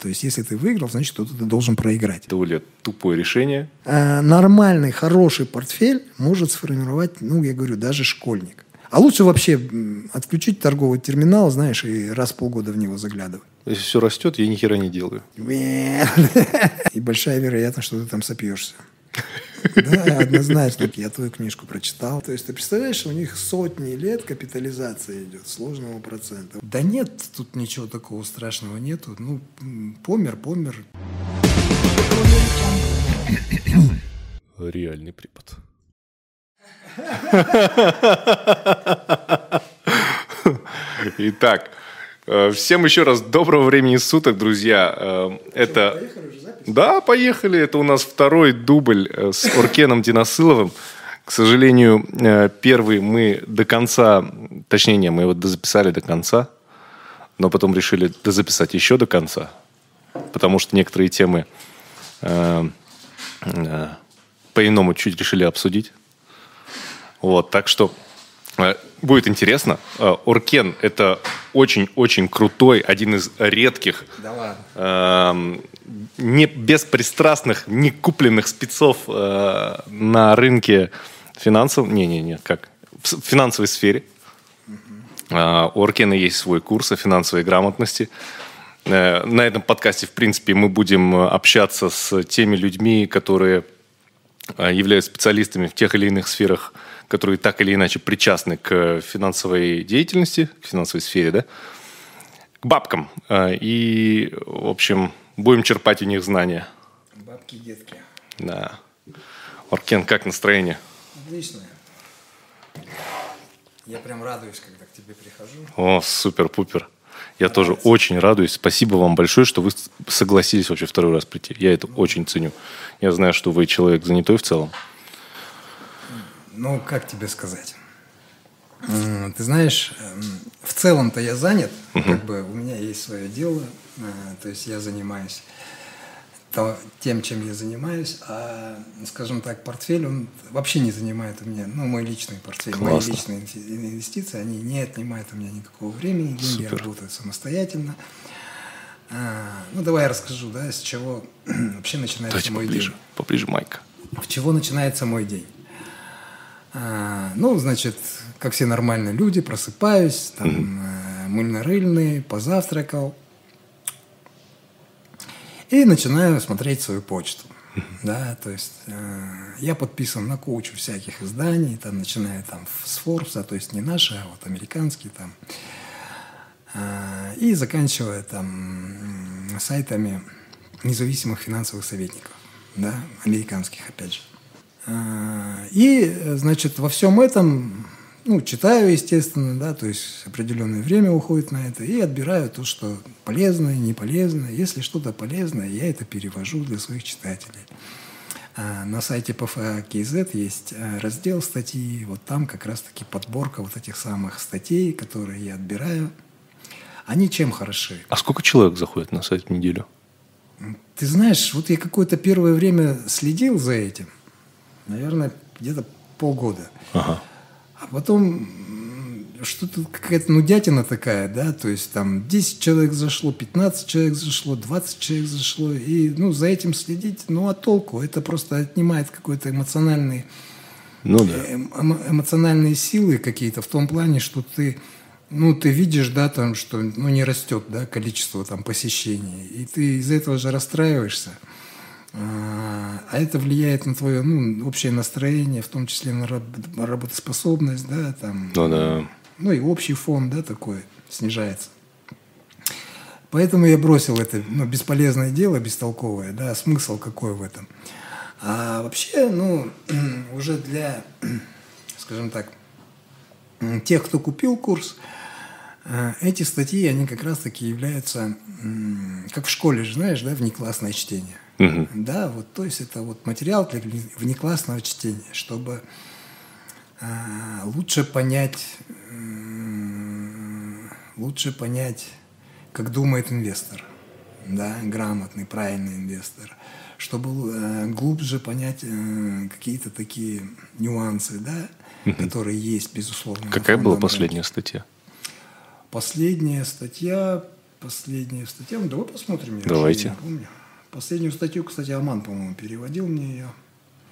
То есть, если ты выиграл, значит, кто-то ты должен проиграть. Довольно тупое решение. А, нормальный, хороший портфель может сформировать, ну, я говорю, даже школьник. А лучше вообще отключить торговый терминал, знаешь, и раз в полгода в него заглядывать. Если все растет, я ни хера не делаю. И большая вероятность, что ты там сопьешься. Да, однозначно. Я твою книжку прочитал. То есть ты представляешь, у них сотни лет капитализация идет сложного процента. Да нет, тут ничего такого страшного нету. Ну, помер, помер. Реальный препод. Итак, э, всем еще раз доброго времени суток, друзья. Э, Это... Да, поехали. Это у нас второй дубль э, с Оркеном Диносыловым. К сожалению, э, первый мы до конца, точнее, не, мы его дозаписали до конца, но потом решили дозаписать еще до конца, потому что некоторые темы э, э, по-иному чуть решили обсудить. Вот, так что э, будет интересно. Э, Оркен – это очень-очень крутой, один из редких Да ладно. Не беспристрастных, не купленных спецов э, на рынке финансовом, не-не-не, как, в финансовой сфере. А, У Оркена есть свой курс о финансовой грамотности. Э, На этом подкасте, в принципе, мы будем э, общаться с теми людьми, которые э, являются специалистами в тех или иных сферах, которые так или иначе причастны к финансовой деятельности, к финансовой сфере, да, к бабкам. Э, И, в общем, будем черпать у них знания. Бабки и детки. Да. Оркен, как настроение? Отлично. Я прям радуюсь, когда к тебе прихожу. О, супер-пупер. Я тоже очень радуюсь. Спасибо вам большое, что вы согласились вообще второй раз прийти. Я это очень ценю. Я знаю, что вы человек занятой в целом. Ну, как тебе сказать? Ты знаешь, эм, в целом-то я занят, как бы у меня есть свое дело, то есть я занимаюсь то- тем, чем я занимаюсь, а, скажем так, портфель, он вообще не занимает у меня, ну, мой личный портфель, мои Классно. личные инвести- инвестиции, они не отнимают у меня никакого времени, деньги Супер. работают самостоятельно. А, Ну, давай я расскажу, да, с чего вообще начинается Давайте мой поближе. день. Поближе, Майк. В чего начинается мой день? А, ну, значит, как все нормальные люди, просыпаюсь, там, э, мыльно-рыльный, позавтракал. И начинаю смотреть свою почту. Да, то есть э, я подписан на кучу всяких изданий, там, начиная там с Forbes, то есть не наши, а вот американские там. А, и заканчивая там сайтами независимых финансовых советников, да, американских, опять же. А, И, э, значит, во всем этом, ну, читаю, естественно, да, то есть определенное время уходит на это, и отбираю то, что полезное, не полезное. Если что-то полезное, я это перевожу для своих читателей. А, На сайте PFA KZ есть э, раздел статьи, вот там как раз-таки подборка вот этих самых статей, которые я отбираю. Они чем хороши? А сколько человек заходит на сайт в неделю? Ты знаешь, вот я какое-то первое время следил за этим, наверное, где-то полгода. Ага. А потом что-то какая-то нудятина такая, да, то есть там 10 человек зашло, 15 человек зашло, 20 человек зашло, и, ну, за этим следить, ну, а толку? Это просто отнимает какой-то эмоциональный Ну да. эм- эмо- эмоциональные силы какие-то в том плане, что ты, ну, ты видишь, да, там, что, ну, не растет, да, количество там посещений, и ты из-за этого же расстраиваешься. А это влияет на твое, ну, общее настроение, в том числе на раб- работоспособность, да, там, Ну да. ну и общий фон, да, такой снижается. Поэтому я бросил это ну, бесполезное дело, бестолковое, да, смысл какой в этом. А вообще, ну, уже для, скажем так, тех, кто купил курс, э, эти статьи, они как раз-таки являются, как в школе же, знаешь, да, внеклассное чтение. Мгм. Да, вот, то есть это вот материал для вне- внеклассного чтения, чтобы а, лучше понять, м, лучше понять, как думает инвестор, да, грамотный, правильный инвестор, чтобы э, глубже понять э, какие-то такие нюансы, да, которые есть, безусловно. Какая была последняя рынке. статья? Последняя статья последняя статья. Ну, давай посмотрим. Я Давайте. не помню. Последнюю статью, кстати, Аман, по-моему, переводил мне ее.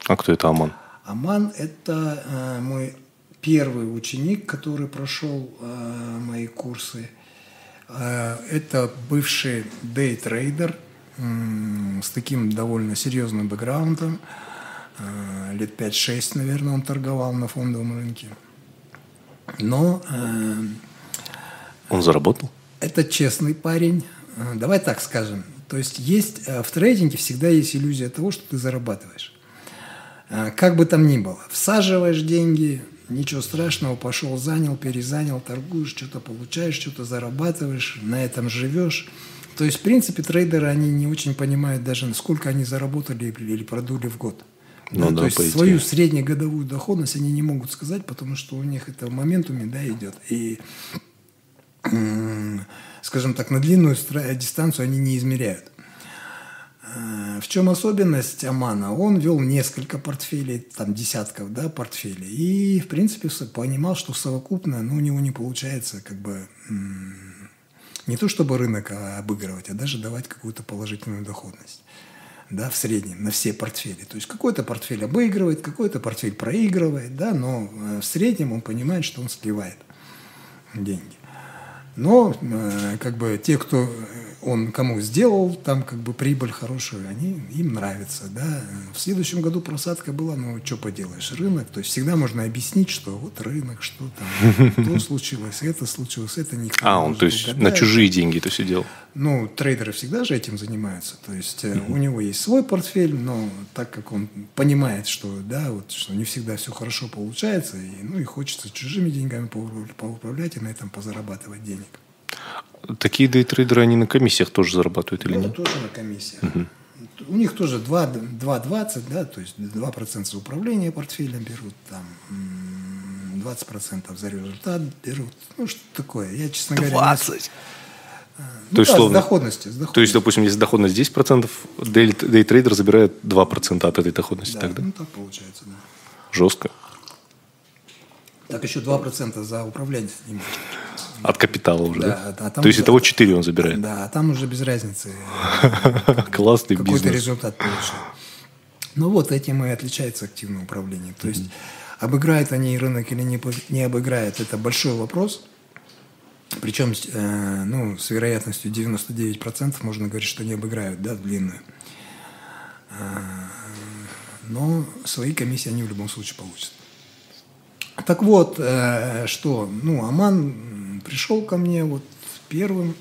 А кто это Аман? Аман – это э, мой первый ученик, который прошел э, мои курсы. Э, это бывший дейтрейдер м, с таким довольно серьезным бэкграундом. Э, лет 5-6, наверное, он торговал на фондовом рынке. Но э, Он заработал? это честный парень. Э, Давай так скажем. То есть есть э, в трейдинге всегда есть иллюзия того, что ты зарабатываешь. Э, Как бы там ни было. Всаживаешь деньги, ничего страшного, пошел, занял, перезанял, торгуешь, что-то получаешь, что-то зарабатываешь, на этом живешь. То есть, в принципе, трейдеры, они не очень понимают даже, сколько они заработали или продули в год. Ну да, то есть свою среднегодовую доходность они не могут сказать, потому что у них это в моментуме да, идет. И скажем так, на длинную дистанцию они не измеряют. Э, В чем особенность Амана? Он вел несколько портфелей, там десятков да, портфелей, и, в принципе, понимал, что совокупно ну, у него не получается как бы не то чтобы рынок а, обыгрывать, а даже давать какую-то положительную доходность да, в среднем на все портфели. То есть какой-то портфель обыгрывает, какой-то портфель проигрывает, да, но э, в среднем он понимает, что он сливает деньги. Но э, как бы те, кто э, он кому сделал там как бы прибыль хорошую, они им нравится, да. В следующем году просадка была, ну что поделаешь, рынок. То есть всегда можно объяснить, что вот рынок, что там, то случилось, это случилось, это никто А, он, то есть, на чужие деньги это все делал? Ну, трейдеры всегда же этим занимаются. То есть э, у него есть свой портфель, но так как он понимает, что да, вот что не всегда все хорошо получается, и, ну и хочется чужими деньгами поуправ- поуправлять и на этом позарабатывать денег. Такие дейтрейдеры, они на комиссиях тоже зарабатывают или Ну, нет? тоже на комиссиях. У них тоже 2 2,20, да, то есть 2% за управление портфелем берут, там м, 20% за результат берут. Ну, что такое? Я, честно говоря, не- 20! Ну, То есть, да, с словно- доходностью, с То есть, допустим, если доходность 10%, дей- дейтрейдер забирает 2% от этой доходности да, тогда? ну так получается, да. Жестко. Так еще 2% за управление с ним. От капитала уже, да? Да, а там То есть, за- итого 4 он забирает. Да, а там уже без разницы, Классный какой-то бизнес. результат получил. Ну вот этим и отличается активное управление. То есть обыграют они рынок или не, не обыграют, это большой вопрос. Причем э, ну, с вероятностью 99% можно говорить, что не обыграют да, в длинную. А, Но свои комиссии они в любом случае получат. Так вот, э, что, ну, Аман пришел ко мне вот первым.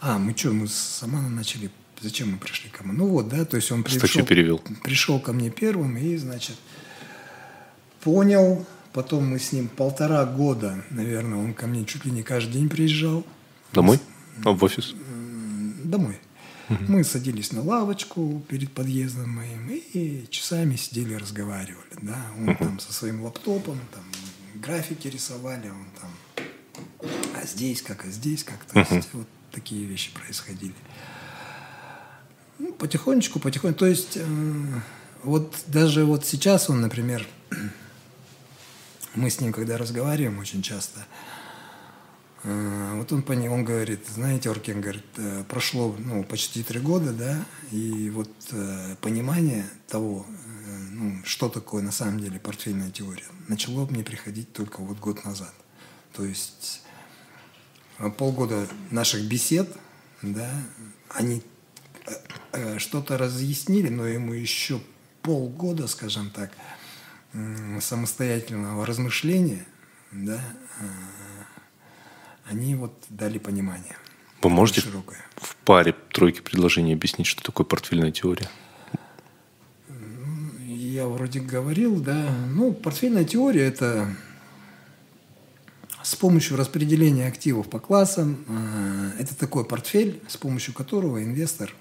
А, мы что, мы с Аманом начали, зачем мы пришли к Аману? Ну вот, да, то есть он пришел, перевел. пришел ко мне первым и, значит, понял, потом мы с ним полтора года, наверное, он ко мне чуть ли не каждый день приезжал Домой? А, в офис? домой. Мы садились на лавочку перед подъездом моим и часами сидели, разговаривали. Да? Он там со своим лаптопом, там графики рисовали, он там а здесь как, а здесь как. То есть вот такие вещи происходили. Ну, потихонечку, потихонечку. То есть э, вот даже вот сейчас он, например, мы с ним, когда разговариваем очень часто, э, вот он, пони- он говорит, знаете, Оркен, говорит, э, прошло ну, почти три года, да, и вот э, понимание того, ну, что такое на самом деле портфельная теория, начало мне приходить только вот год назад. То есть полгода наших бесед, да, они что-то разъяснили, но ему еще полгода, скажем так, самостоятельного размышления, да, э, они вот дали понимание. Вы можете широкое. в паре тройки предложений объяснить, что такое портфельная теория? Я вроде говорил, да. Ну, портфельная теория – это с помощью распределения активов по классам. э, Это такой портфель, с помощью которого инвестор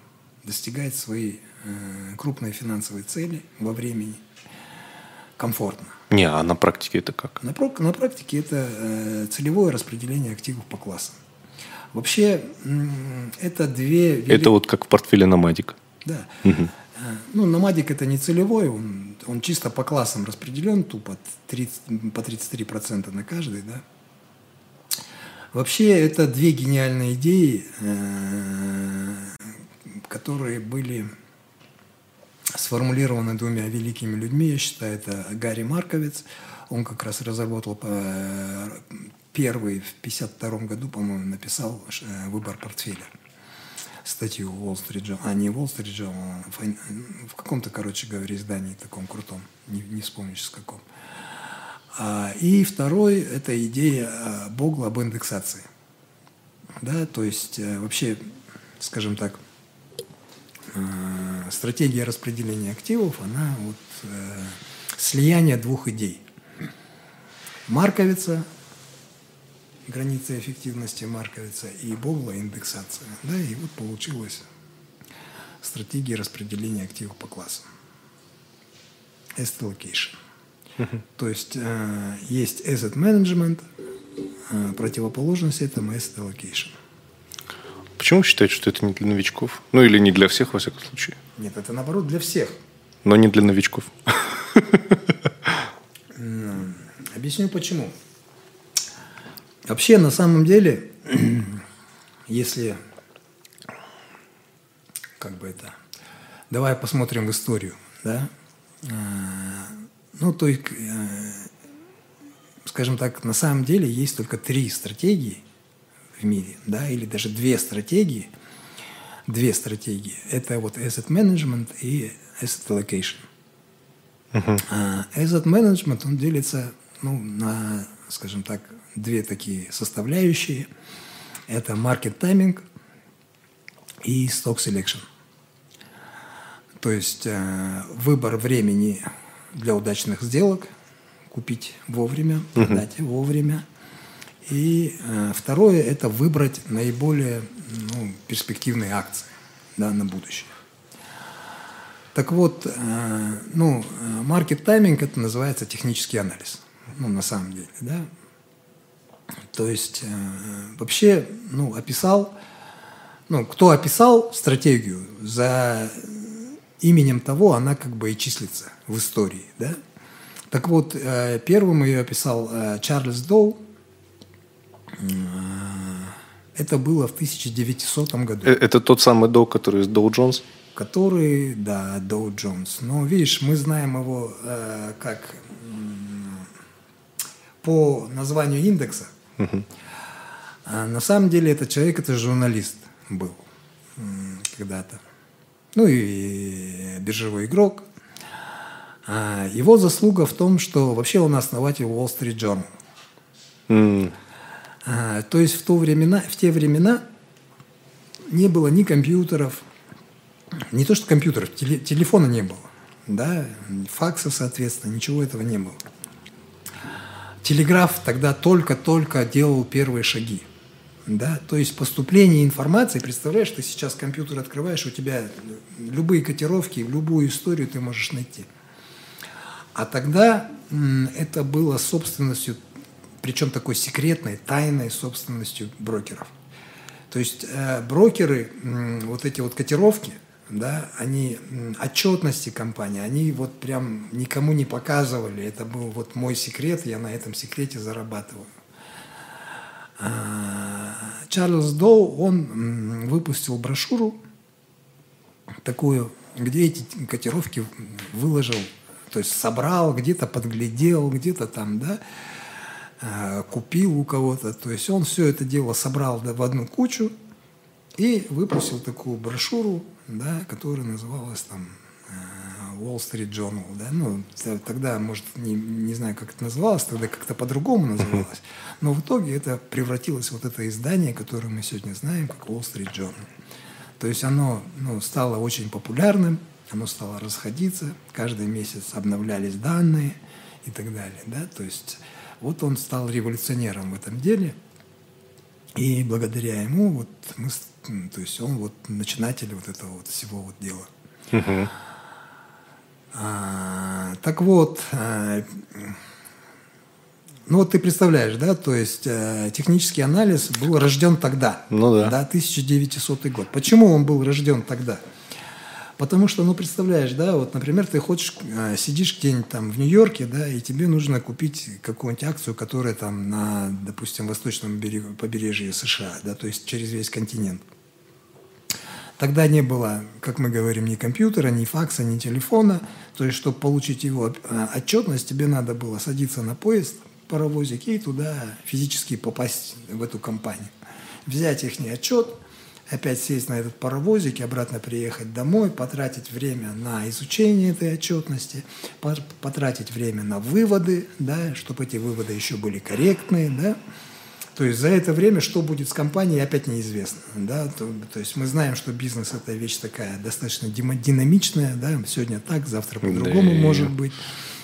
достигает свои э, крупные финансовые цели во времени комфортно. Не, а на практике это как? На, на практике это э, целевое распределение активов по классам. Вообще, это две... вели- Это вот как в портфеле Nomadic. Да. Э, Ну, намадик это не целевой, он, он чисто по классам распределен, тупо 30, по 33% на каждый, да. Вообще, это две гениальные идеи, э, которые были сформулированы двумя великими людьми. Я считаю, это Гарри Марковец. Он как раз разработал э, первый в 1952 году, по-моему, написал э, «Выбор портфеля» статью в Wall Street Journal, а не Wall Street Journal, а в каком-то, короче говоря, издании таком крутом, не, не вспомню сейчас каком. А, и второй – это идея а, Богла об индексации. Да, то есть э, вообще, скажем так, э, стратегия распределения активов, она вот э, слияние двух идей. Марковица, граница эффективности Марковица, и Богла индексация. Да, и вот получилась стратегия распределения активов по классам. Asset allocation. То есть э, есть asset management, э, противоположность этому asset allocation. Почему считаете, что это не для новичков? Ну или не для всех, во всяком случае? Нет, это наоборот для всех. Но не для новичков. Объясню почему. Вообще, на самом деле, если, как бы это, давай посмотрим в историю, да, э, ну, то есть, э, скажем так, на самом деле есть только три стратегии в мире, да, или даже две стратегии. Две стратегии. Это вот asset management и asset allocation. Uh-huh. Asset management, он делится ну, на, скажем так, две такие составляющие. Это market timing и stock selection. То есть э, выбор времени для удачных сделок, купить вовремя, продать угу. вовремя. И э, второе – это выбрать наиболее ну, перспективные акции да, на будущее. Так вот, э, ну, маркет тайминг – это называется технический анализ. Ну, на самом деле, да. То есть, э, вообще, ну, описал, ну, кто описал стратегию, за именем того она как бы и числится в истории, да? Так вот, первым ее описал Чарльз Доу. Э, это было в 1900 году. Это тот самый Доу, который из Доу Джонс? Который, да, Доу Джонс. Но видишь, мы знаем его как по названию индекса. Угу. А на самом деле этот человек, это журналист был когда-то ну и биржевой игрок. А, его заслуга в том, что вообще он основатель Wall Street Journal. Mm. То есть в, то времена, в те времена не было ни компьютеров, не то что компьютеров, теле, телефона не было, да, факса, соответственно, ничего этого не было. Телеграф тогда только-только делал первые шаги. Да? То есть поступление информации, представляешь, ты сейчас компьютер открываешь, у тебя любые котировки, любую историю ты можешь найти. А тогда это было собственностью, причем такой секретной, тайной собственностью брокеров. То есть э, брокеры, вот эти вот котировки, да, они отчетности компании, они вот прям никому не показывали. Это был вот мой секрет, я на этом секрете зарабатываю. А, Чарльз Доу, он выпустил брошюру такую, где эти котировки выложил, то есть собрал, где-то подглядел, где-то там, да, купил у кого-то. То есть он все это дело собрал в одну кучу и выпустил такую брошюру, да, которая называлась там Wall Street Journal, да, ну, тогда, может, не, не знаю, как это называлось, тогда как-то по-другому называлось, но в итоге это превратилось в вот это издание, которое мы сегодня знаем, как Wall Street Journal. То есть оно ну, стало очень популярным, оно стало расходиться, каждый месяц обновлялись данные и так далее, да, то есть вот он стал революционером в этом деле, и благодаря ему вот мы, то есть он вот начинатель вот этого вот всего вот дела. А, так вот, а, ну вот ты представляешь, да, то есть э, технический анализ был рожден тогда, ну да. да, 1900 год. Почему он был рожден тогда? Потому что, ну, представляешь, да, вот, например, ты хочешь, э, сидишь где-нибудь там в Нью-Йорке, да, и тебе нужно купить какую-нибудь акцию, которая там на, допустим, восточном берегу, побережье США, да, то есть через весь континент. Тогда не было, как мы говорим, ни компьютера, ни факса, ни телефона. То есть, чтобы получить его э, отчетность, тебе надо было садиться на поезд, паровозик, и туда физически попасть в эту компанию. Взять их отчет – опять сесть на этот паровозик и обратно приехать домой, потратить время на изучение этой отчетности, потратить время на выводы, да, чтобы эти выводы еще были корректные, да. То есть за это время что будет с компанией, опять неизвестно. Да? То, то есть мы знаем, что бизнес – это вещь такая достаточно динамичная. Да? Сегодня так, завтра по-другому да может быть.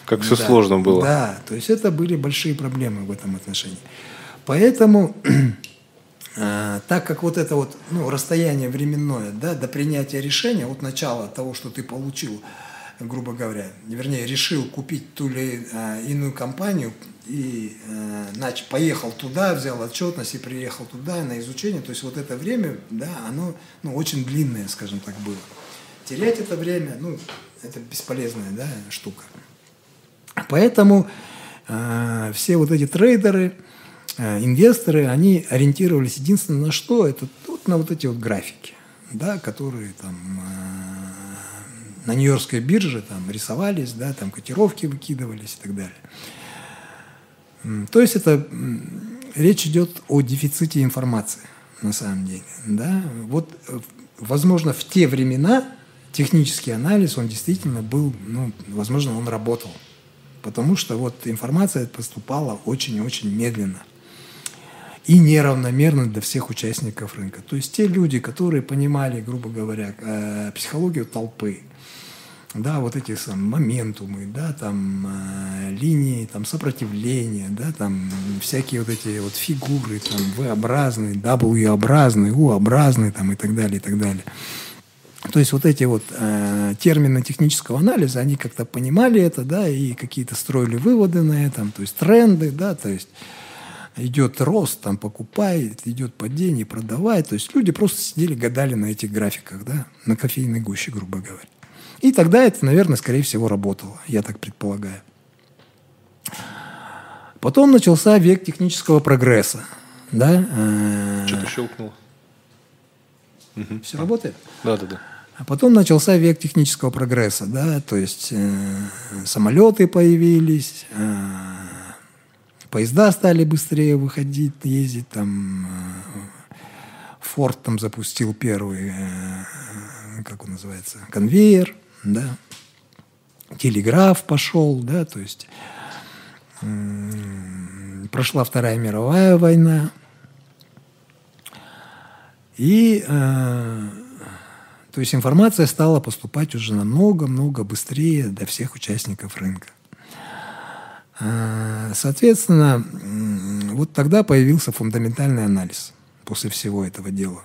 Как все да. сложно было. Да, то есть это были большие проблемы в этом отношении. Поэтому так как вот это вот ну, расстояние временное да, до принятия решения, от начала того, что ты получил, грубо говоря, вернее, решил купить ту или э, иную компанию и э, нач, поехал туда, взял отчетность и приехал туда на изучение, то есть вот это время, да, оно ну, очень длинное, скажем так, было. Терять это время, ну, это бесполезная да, штука. Поэтому э, все вот эти трейдеры, Э, инвесторы, они ориентировались единственное на что? Это вот на вот эти вот графики, да, которые там э, на Нью-Йоркской бирже там рисовались, да, там котировки выкидывались и так далее. То есть это речь идет о дефиците информации на самом деле. Да? Вот, э, возможно, в те времена технический анализ, он действительно был, ну, возможно, он работал. Потому что вот информация поступала очень-очень медленно – и неравномерно для всех участников рынка. То есть те люди, которые понимали, грубо говоря, э, психологию толпы, да, вот эти сам, моментумы, да, там э, линии там, сопротивления, да, там всякие вот эти вот фигуры, там V-образные, W-образные, U-образные там, и так далее, и так далее. То есть вот эти вот э, термины технического анализа, они как-то понимали это, да, и какие-то строили выводы на этом, то есть тренды, да, то есть идет рост, там покупай, идет падение, продавай. То есть люди просто сидели, гадали на этих графиках, да, на кофейной гуще, грубо говоря. И тогда это, наверное, скорее всего, работало, я так предполагаю. Потом начался век технического прогресса. Да? Э, Что-то щелкнуло. Все работает? Да, да, да. А потом начался век технического прогресса, да, то есть э, самолеты появились, э, поезда стали быстрее выходить, ездить, там э, Форд там запустил первый, э, как он называется, конвейер, да, телеграф пошел, да, то есть прошла Вторая мировая война, и э, то есть информация стала поступать уже намного-много быстрее до всех участников рынка. А, соответственно, вот тогда появился фундаментальный анализ после всего этого дела.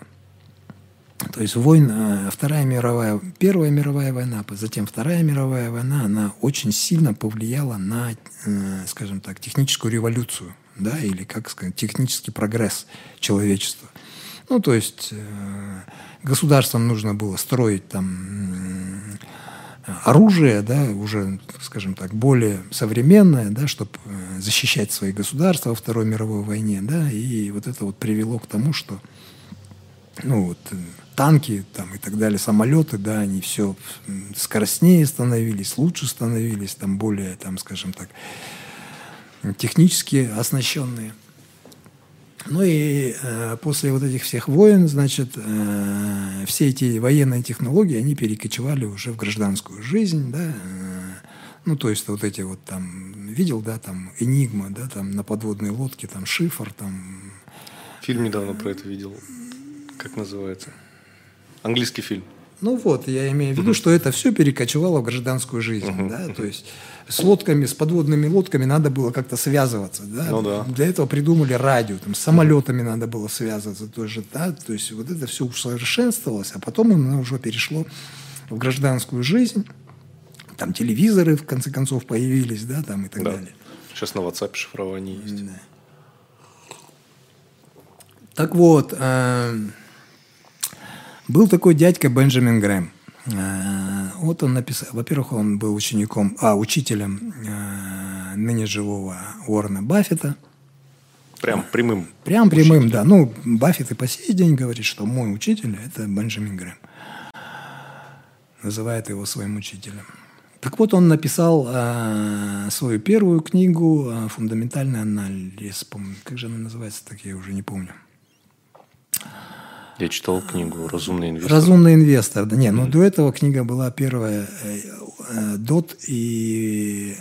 То есть война, Вторая мировая, Первая мировая война, затем Вторая мировая война, она очень сильно повлияла на, э, скажем так, техническую революцию, да, или, как сказать, технический прогресс человечества. Ну, то есть э, государствам нужно было строить там оружие, да, уже, скажем так, более современное, да, чтобы э, защищать свои государства во Второй мировой войне, да, и вот это вот привело к тому, что, ну вот, э, танки там и так далее, самолеты, да, они все скоростнее становились, лучше становились, там более, там, скажем так, технически оснащенные. Ну и э, после вот этих всех войн, значит, э, все эти военные технологии, они перекочевали уже в гражданскую жизнь, да, э, ну, то есть вот эти вот там, видел, да, там, Энигма, да, там, на подводной лодке, там, шифр, там. Фильм недавно про это видел. Как называется? Английский фильм. Ну вот, я имею в виду, что это все перекочевало в гражданскую жизнь, да, то есть с лодками, с подводными лодками надо было как-то связываться, да? Ну, да. Для этого придумали радио, там, с самолетами надо было связываться тоже, да, то есть вот это все усовершенствовалось, а потом оно уже перешло в гражданскую жизнь, там телевизоры в конце концов появились, да, там и так да. далее. Сейчас на WhatsApp шифрование есть. Да. Так вот, э, был такой дядька Бенджамин Грэм. Э, вот он написал, во-первых, он был учеником, а, учителем э, ныне живого Уоррена Баффета. Прям прямым? Прям прямым, учителем. да. Ну, Баффет и по сей день говорит, что мой учитель – это Бенджамин Грэм. Называет его своим учителем. Так вот, он написал э, свою первую книгу э, «Фундаментальный анализ». Помню, как же она называется, так я уже не помню. Я читал книгу «Разумный инвестор». «Разумный инвестор», да. Не, mm-hmm. ну до этого книга была первая э, э, «Дот», и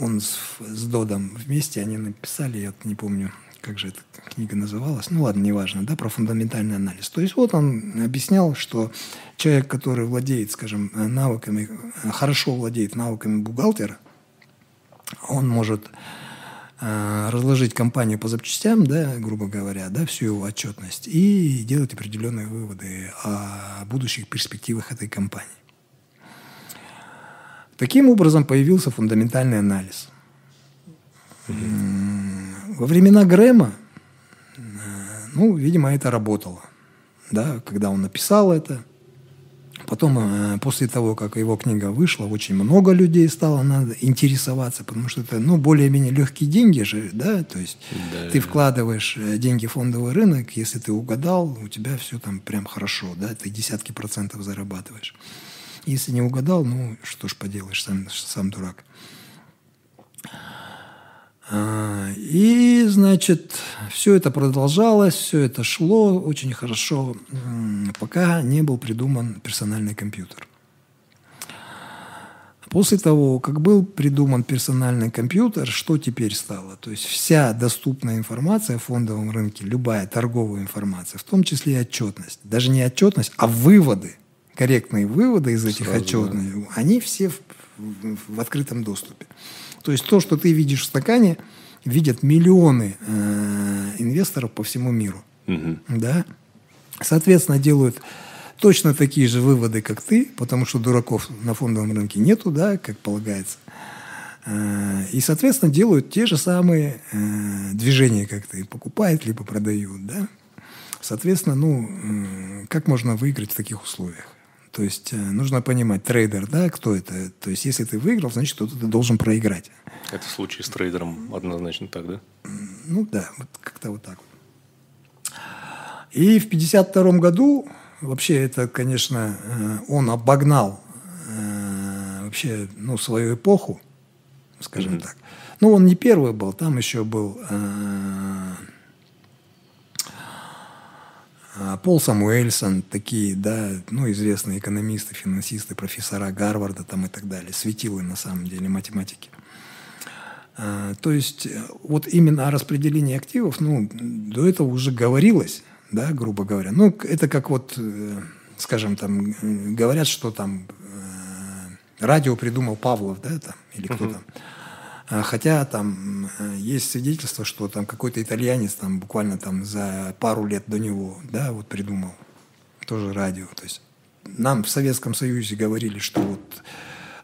он с, с Додом вместе, они написали, я не помню, как же эта книга называлась, ну ладно, неважно, да, про фундаментальный анализ. То есть вот он объяснял, что человек, который владеет, скажем, навыками, хорошо владеет навыками бухгалтера, он может э, разложить компанию по запчастям, да, грубо говоря, да, всю его отчетность и делать определенные выводы о будущих перспективах этой компании. Таким образом появился фундаментальный анализ. Во времена Грэма, э, ну, видимо, это работало. Да, когда он написал это. Потом, э, после того, как его книга вышла, очень много людей стало надо интересоваться, потому что это, ну, более-менее легкие деньги же, да, то есть да, ты вкладываешь э, деньги в фондовый рынок, если ты угадал, у тебя все там прям хорошо, да, ты десятки процентов зарабатываешь. Если не угадал, ну, что ж поделаешь, сам, сам дурак. А, и, значит, все это продолжалось, все это шло очень хорошо, пока не был придуман персональный компьютер. После того, как был придуман персональный компьютер, что теперь стало? То есть вся доступная информация в фондовом рынке, любая торговая информация, в том числе и отчетность, даже не отчетность, а выводы, корректные выводы из этих Сразу, отчетных, да. они все в, в, в открытом доступе. То есть то, что ты видишь в стакане, видят миллионы э, инвесторов по всему миру. Угу. Да? Соответственно, делают точно такие же выводы, как ты, потому что дураков на фондовом рынке нету, да, как полагается. Э, и, соответственно, делают те же самые э, движения, как ты, покупают либо продают, да. Соответственно, ну, как можно выиграть в таких условиях? То есть э, нужно понимать, трейдер, да, кто это. То есть если ты выиграл, значит, кто-то ты должен проиграть. Это случай с трейдером однозначно так, да? Ну да, вот как-то вот так вот. И в 52 году, вообще это, конечно, э, он обогнал э, вообще, ну, свою эпоху, скажем mm-hmm. так. Ну, он не первый был, там еще был Пол Самуэльсон, такие, да, ну, известные экономисты, финансисты, профессора Гарварда там и так далее, светилы на самом деле математики. А, то есть э, вот именно о распределении активов, ну, до этого уже говорилось, да, грубо говоря. Ну, это как вот, э, скажем, там, говорят, что там э, радио придумал Павлов, да, там, или кто там. А, хотя там э, есть свидетельство, что там какой-то итальянец там буквально там за пару лет до него, да, вот придумал тоже радио. То есть нам в Советском Союзе говорили, что вот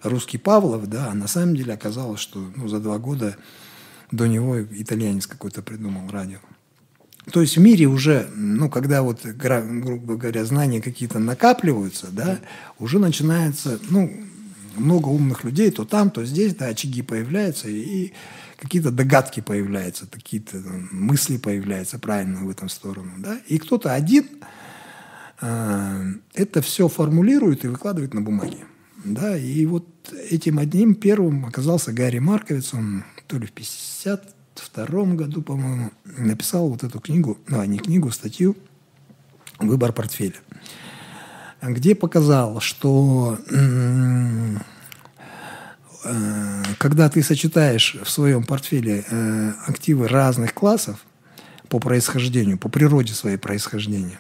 русский Павлов, да, а на самом деле оказалось, что ну, за два года до него итальянец какой-то придумал радио. То есть в мире уже, ну, когда вот, грубо говоря, знания какие-то накапливаются, да, уже начинается, ну, много умных людей, то там, то здесь, да, очаги появляются, и какие-то догадки появляются, какие-то мысли появляются правильно в этом сторону, да, и кто-то один э, это все формулирует и выкладывает на бумаге, да, и вот этим одним первым оказался Гарри Марковиц, он то ли в 52 году, по-моему, написал вот эту книгу, ну, а не книгу, статью «Выбор портфеля» где показал, что э, когда ты сочетаешь в своем портфеле э, активы разных классов по происхождению, по природе своей происхождения,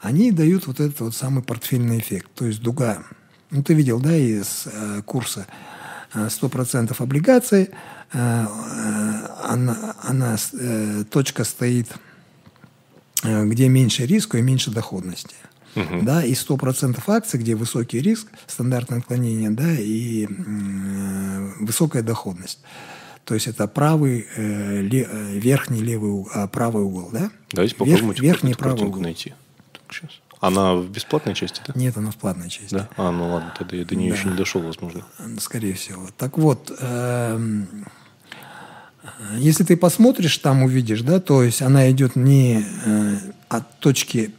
они дают вот этот вот самый портфельный эффект. То есть дуга. Ну, ты видел, да, из э, курса 100% облигаций, она, она точка стоит, где меньше риска и меньше доходности угу. да, и 100% акций, где высокий риск, стандартное отклонение, да, и э, высокая доходность. То есть это правый, э, ле, э, верхний левый угол, а правый угол, да? Давайте попробуем Верх, верхний правый угол. найти. Так, сейчас. Она в бесплатной части, да? Нет, она в платной части. Да? А, ну ладно, тогда я до нее Да. еще не дошел, возможно. Скорее всего. Так вот, эм, если ты посмотришь, там увидишь, да, то есть она идет не э, от точки,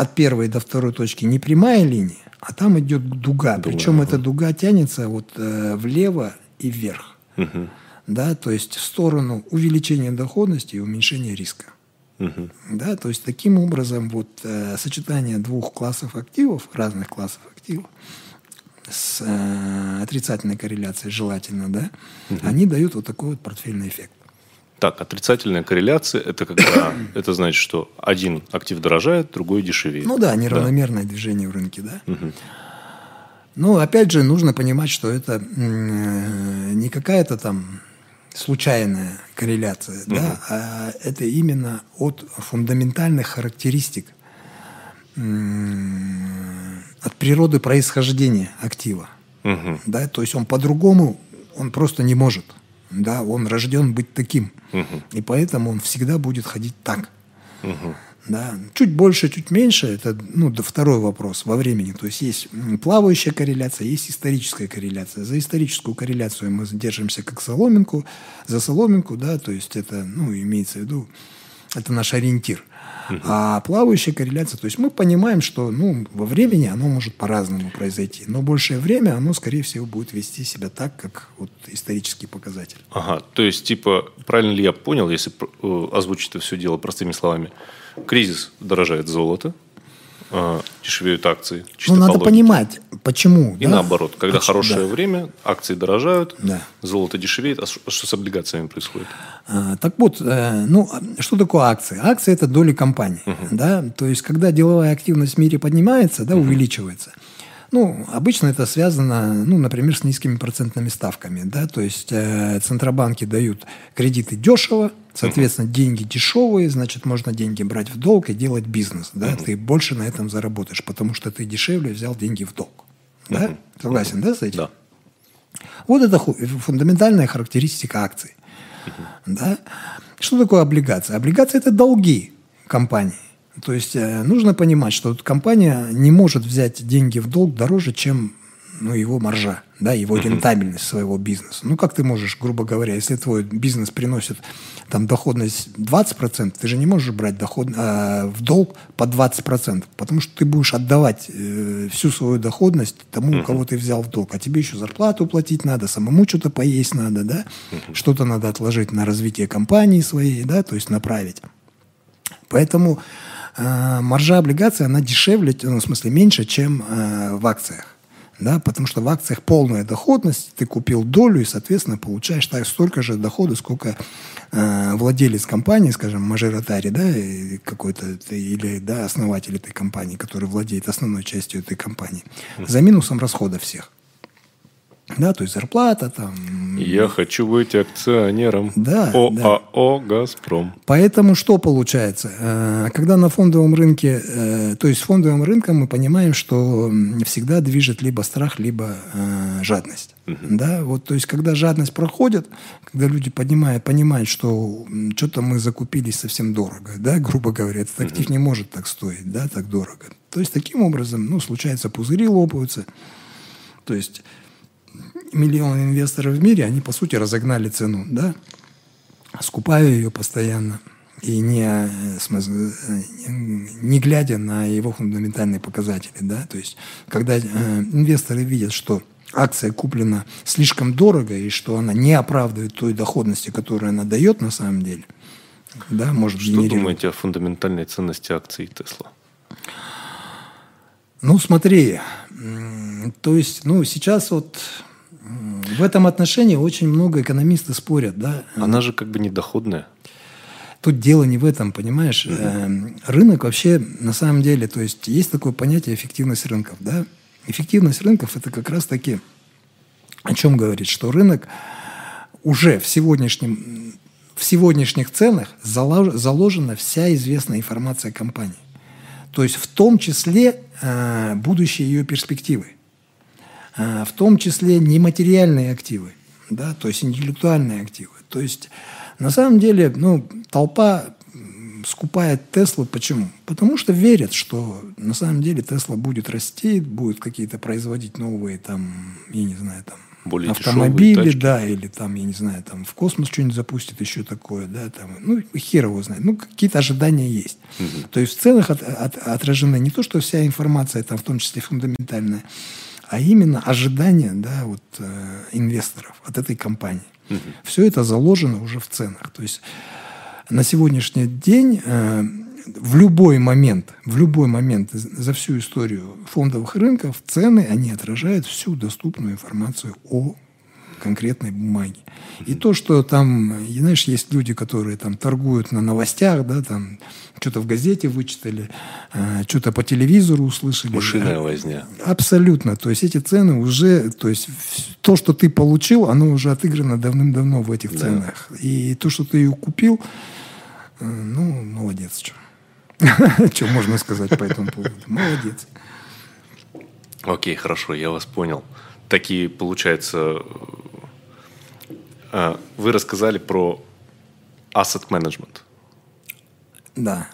от первой до второй точки не прямая линия, а там идет дуга. Дуга, Причем ага. эта дуга тянется вот э, влево и вверх. Мгм. Да, то есть в сторону увеличения доходности и уменьшения риска. Мгм. Да, то есть таким образом вот э, сочетание двух классов активов, разных классов активов, с э, отрицательной корреляцией желательно, да, они дают вот такой вот портфельный эффект. Так, отрицательная корреляция это когда это значит, что один актив дорожает, другой дешевеет. Ну да, неравномерное движение в рынке, да. Но опять же нужно понимать, что это э, не какая-то там случайная корреляция, да, а это именно от фундаментальных характеристик, от природы происхождения актива. Да, то есть он по-другому, он просто не может. Да, он рожден быть таким. Мгм. И поэтому он всегда будет ходить так. Мгм. Да. Чуть больше, чуть меньше, это ну, да, второй вопрос во времени. То есть есть плавающая корреляция, есть историческая корреляция. За историческую корреляцию мы держимся как соломинку, за соломинку, да, то есть это, ну, имеется в виду, это наш ориентир. А плавающая корреляция, то есть мы понимаем, что ну, во времени оно может по-разному произойти, но большее время оно, скорее всего, будет вести себя так, как вот исторический показатель. Ага, то есть, типа, правильно ли я понял, если э, озвучить это все дело простыми словами? Кризис дорожает золото, а, дешевеют акции. ну, надо логике. понимать, почему. И да? наоборот, когда Почему, хорошее да. время, акции дорожают, Да. золото дешевеет. А что, что с облигациями происходит? А, Так вот, э, ну, что такое акции? Акции – это доли компании. Да? То есть, когда деловая активность в мире поднимается, да, увеличивается, ну, обычно это связано, ну, например, с низкими процентными ставками. Да? То есть, э, центробанки дают кредиты дешево, соответственно, деньги дешевые, значит, можно деньги брать в долг и делать бизнес. Да? Ты больше на этом заработаешь, потому что ты дешевле взял деньги в долг. Да? Согласен, да, с этим? Да. Вот это фундаментальная характеристика акций. Да? Что такое облигация? Облигация – это долги компании. То есть э, нужно понимать, что компания не может взять деньги в долг дороже, чем ну, его маржа, да, его рентабельность своего бизнеса. Ну, как ты можешь, грубо говоря, если твой бизнес приносит там доходность 20%, ты же не можешь брать доход, э, в долг по 20%, потому что ты будешь отдавать э, всю свою доходность тому, у кого ты взял в долг. А тебе еще зарплату платить надо, самому что-то поесть надо, да, что-то надо отложить на развитие компании своей, да, то есть направить. Поэтому э, маржа облигаций, она дешевле, ну, в смысле меньше, чем э, в акциях. Да, потому что в акциях полная доходность, ты купил долю и, соответственно, получаешь так, столько же дохода, сколько э, владелец компании, скажем, мажоритарий, да, какой-то или да, основатель этой компании, который владеет основной частью этой компании, за минусом расхода всех. Да, то есть зарплата там, Я хочу быть акционером Да, ОАО «Газпром». Поэтому что получается? Э, Когда на фондовом рынке, э, то есть фондовым рынком мы понимаем, что всегда движет либо страх, либо э, жадность. Да, вот, то есть когда жадность проходит, когда люди поднимают, понимают, что что-то мы закупились совсем дорого, да, грубо говоря, этот актив не может так стоить, да, так дорого. То есть таким образом, ну, случаются пузыри лопаются. То есть миллионы инвесторов в мире, они, по сути, разогнали цену, да, скупая ее постоянно и не, э, смысл, э, не глядя на его фундаментальные показатели. Да? То есть, когда э, инвесторы видят, что акция куплена слишком дорого и что она не оправдывает той доходности, которую она дает на самом деле, да, может Что генерировать. думаете о фундаментальной ценности акций Тесла? Ну, смотри, то есть, ну, сейчас вот в этом отношении очень много экономисты спорят, да. Она же как бы недоходная. Тут дело не в этом, понимаешь? Эм, Рынок вообще, на самом деле, то есть есть такое понятие эффективность рынков, да? Эффективность рынков – это как раз-таки о чем говорит, что рынок уже в, сегодняшнем, в сегодняшних ценах залож- заложена вся известная информация компании. То есть в том числе э, будущие ее перспективы, в том числе нематериальные активы, да, то есть интеллектуальные активы. То есть на самом деле, ну, толпа скупает Теслу. Почему? Потому что верят, что на самом деле Тесла будет расти, будет какие-то производить новые там, я не знаю, там более автомобили, да, или там, я не знаю, там в космос что-нибудь запустит, еще такое, да, там, ну, хер его знает. Ну, какие-то ожидания есть. Угу. То есть в ценах от, от, отражены не то, что вся информация, там, в том числе фундаментальная, а именно ожидания, да, вот, э, инвесторов от этой компании. Угу. Все это заложено уже в ценах. То есть на сегодняшний день э, в любой момент, в любой момент за всю историю фондовых рынков цены, они отражают всю доступную информацию о конкретной бумаге. И то, что там, знаешь, есть люди, которые там торгуют на новостях, да, там что-то в газете вычитали, э, что-то по телевизору услышали. Мышиная возня. Абсолютно. То есть эти цены уже, то есть то, что ты получил, оно уже отыграно давным-давно в этих да. ценах. И то, что ты ее купил, э, ну, молодец, что. Что можно сказать по этому поводу? Молодец. Окей, хорошо, я вас понял. Такие, получается, вы рассказали про asset management. Да.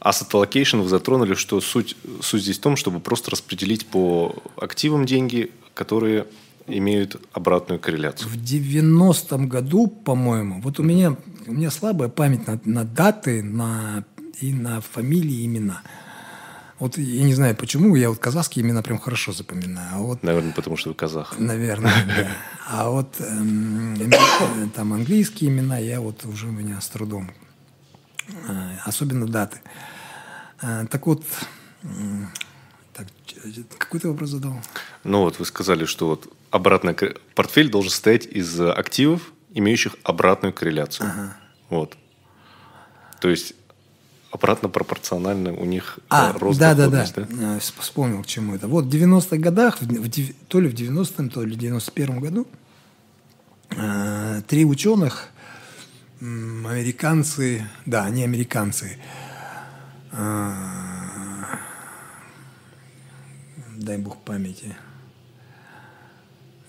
Asset allocation вы затронули, что суть, суть здесь в том, чтобы просто распределить по активам деньги, которые имеют обратную корреляцию. В 90-м году, по-моему, вот у меня, у меня слабая память на, на даты, на и на фамилии, имена. Вот я не знаю почему, я вот казахские имена прям хорошо запоминаю. А вот, Наверное, потому что вы казах. Наверное, да. А вот эм, там английские имена я вот уже у меня с трудом. Э, особенно даты. Э, так вот, так, какой ты вопрос задал? Ну вот вы сказали, что вот обратная портфель должен состоять из активов, имеющих обратную корреляцию. Ага. Вот. То есть обратно пропорционально у них э, а, рост да, да, да, да. Вспомнил, к чему это. Вот в 90-х годах, в, в, то ли в 90-м, то ли в 91-м году, э, три ученых, э, американцы, да, они американцы, э, дай бог памяти,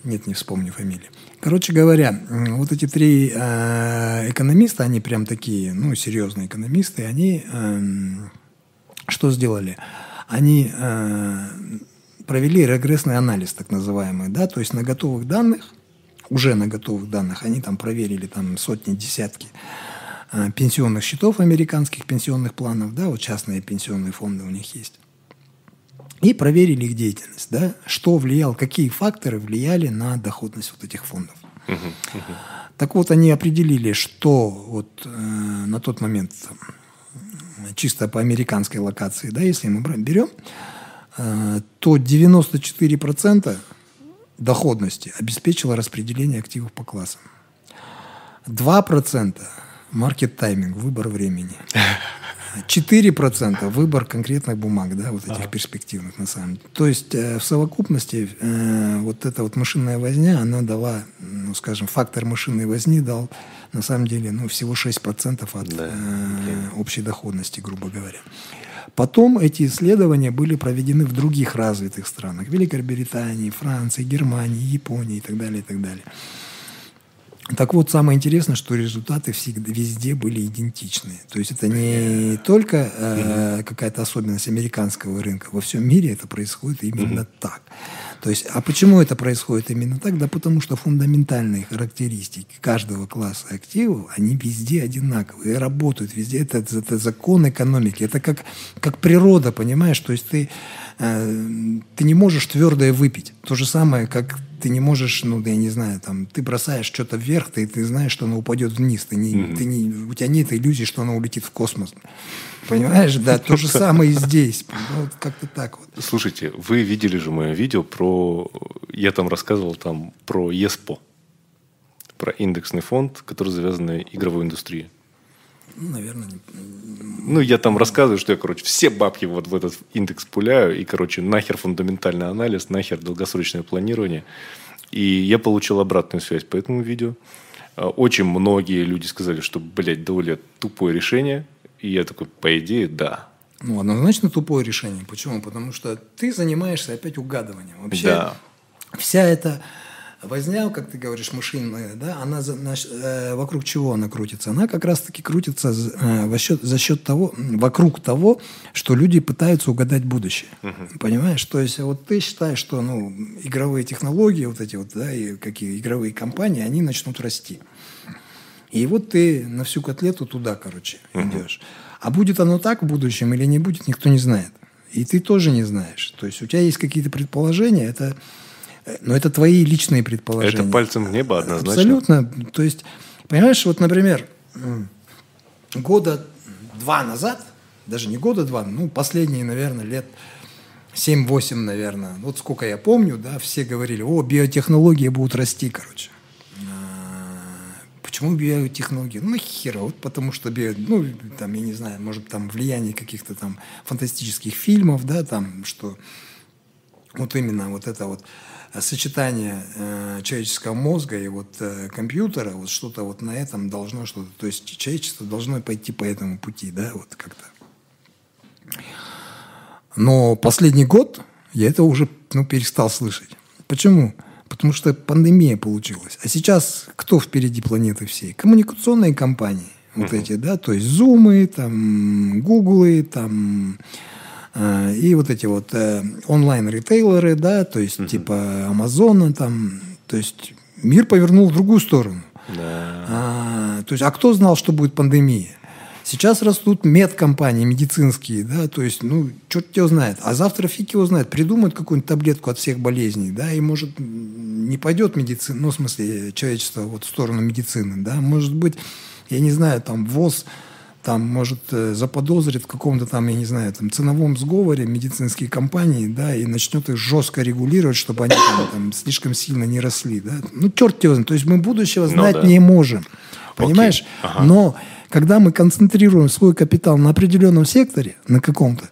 нет, не вспомню фамилии. Короче говоря, вот эти три э, экономиста, они прям такие, ну, серьезные экономисты, они э, что сделали? Они э, провели регрессный анализ, так называемый, да, то есть на готовых данных, уже на готовых данных, они там проверили там сотни, десятки э, пенсионных счетов американских, пенсионных планов, да, вот частные пенсионные фонды у них есть и проверили их деятельность, да, что влияло, какие факторы влияли на доходность вот этих фондов. Так вот, они определили, что вот э, на тот момент чисто по американской локации, да, если мы берем, э, то 94% доходности обеспечило распределение активов по классам. 2% маркет тайминг, выбор времени. 4% выбор конкретных бумаг, да, вот этих ага. перспективных на самом деле. То есть э, в совокупности э, вот эта вот машинная возня, она дала, ну, скажем, фактор машинной возни дал на самом деле ну, всего 6% от да. э, общей доходности, грубо говоря. Потом эти исследования были проведены в других развитых странах. Великобритании, Франции, Германии, Японии и так далее, и так далее. Так вот, самое интересное, что результаты всегда, везде были идентичные. То есть это не только э, какая-то особенность американского рынка. Во всем мире это происходит именно так. То есть, а почему это происходит именно так? Да потому что фундаментальные характеристики каждого класса активов, они везде одинаковые, работают везде. Это, это закон экономики. Это как, как природа, понимаешь? То есть ты, ты не можешь твердое выпить. То же самое, как ты не можешь, ну, я не знаю, там, ты бросаешь что-то вверх, ты, ты знаешь, что оно упадет вниз. Ты не, mm-hmm. ты не, у тебя нет иллюзии, что оно улетит в космос. Понимаешь, да, то же самое и здесь. Вот как-то так вот. Слушайте, вы видели же мое видео про... Я там рассказывал там про ЕСПО. Про индексный фонд, который завязан на игровой индустрии. Ну, наверное, не... Ну, я там рассказываю, что я, короче, все бабки вот в этот индекс пуляю, и, короче, нахер фундаментальный анализ, нахер долгосрочное планирование. И я получил обратную связь по этому видео. А, очень многие люди сказали, что, блядь, довольно тупое решение. И я такой, по идее, да. Ну, однозначно тупое решение. Почему? Потому что ты занимаешься опять угадыванием. Вообще, да. вся эта возня, как ты говоришь, мышиная, да, она на, э, вокруг чего она крутится? Она как раз-таки крутится э, за, счет, за счет того, вокруг того, что люди пытаются угадать будущее. Uh-huh. Понимаешь? То есть вот ты считаешь, что ну, игровые технологии, вот эти вот, да, и какие игровые компании, они начнут расти. И вот ты на всю котлету туда, короче, uh-huh. идешь. А будет оно так в будущем или не будет, никто не знает. И ты тоже не знаешь. То есть у тебя есть какие-то предположения, это но это твои личные предположения. Это пальцем в небо однозначно. Абсолютно. То есть, понимаешь, вот, например, года два назад, даже не года два, ну, последние, наверное, лет 7-8, наверное, вот сколько я помню, да, все говорили, о, биотехнологии будут расти, короче. А, почему биотехнологии? Ну, хера, вот потому что био, ну, там, я не знаю, может, там влияние каких-то там фантастических фильмов, да, там, что вот именно вот это вот сочетание э, человеческого мозга и вот э, компьютера, вот что-то вот на этом должно что-то, то есть человечество должно пойти по этому пути, да, вот как-то. Но последний год я это уже ну, перестал слышать. Почему? Потому что пандемия получилась. А сейчас кто впереди планеты всей? Коммуникационные компании. Вот uh-huh. эти, да, то есть зумы, там, гуглы, там, и вот эти вот э, онлайн-ритейлеры, да, то есть uh-huh. типа Амазона там, то есть мир повернул в другую сторону. Да. А, то есть, а кто знал, что будет пандемия? Сейчас растут медкомпании медицинские, да, то есть, ну, черт его знает. А завтра фиг его знает. Придумают какую-нибудь таблетку от всех болезней, да, и, может, не пойдет медицина, ну, в смысле, человечество вот в сторону медицины, да, может быть, я не знаю, там, ВОЗ там, может, э, заподозрит в каком-то там, я не знаю, там, ценовом сговоре медицинские компании, да, и начнет их жестко регулировать, чтобы они там, там слишком сильно не росли, да. Ну, черт его знает. То есть мы будущего ну знать ну, да. не можем. Понимаешь? Ага. Но когда мы концентрируем свой капитал на определенном секторе, на каком-то,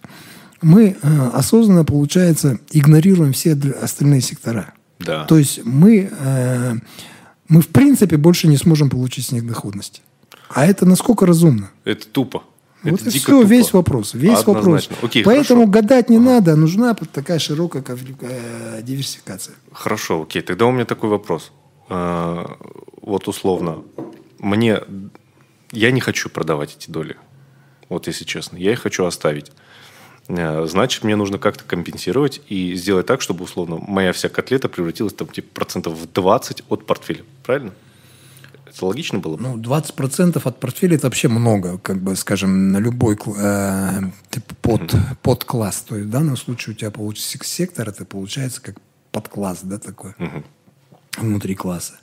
мы э, осознанно, получается, игнорируем все остальные сектора. Да. То есть мы, э, мы в принципе больше не сможем получить с них доходности. А это насколько разумно? Это тупо. Вот это и все, тупо. весь вопрос. Весь Однозначно. вопрос. Окей, Поэтому хорошо. гадать не ага. надо, нужна такая широкая э, диверсификация. Хорошо, окей. Тогда у меня такой вопрос. Э, вот условно, мне я не хочу продавать эти доли. Вот если честно. Я их хочу оставить. Э, значит, мне нужно как-то компенсировать и сделать так, чтобы, условно, моя вся котлета превратилась там, типа, процентов в 20 от портфеля. Правильно? Это логично было бы? Ну, 20% от портфеля – это вообще много, как бы, скажем, на любой э, типа под, mm-hmm. подкласс. То есть в данном случае у тебя получится сектор, это получается как подкласс, да, такой, mm-hmm. внутри класса.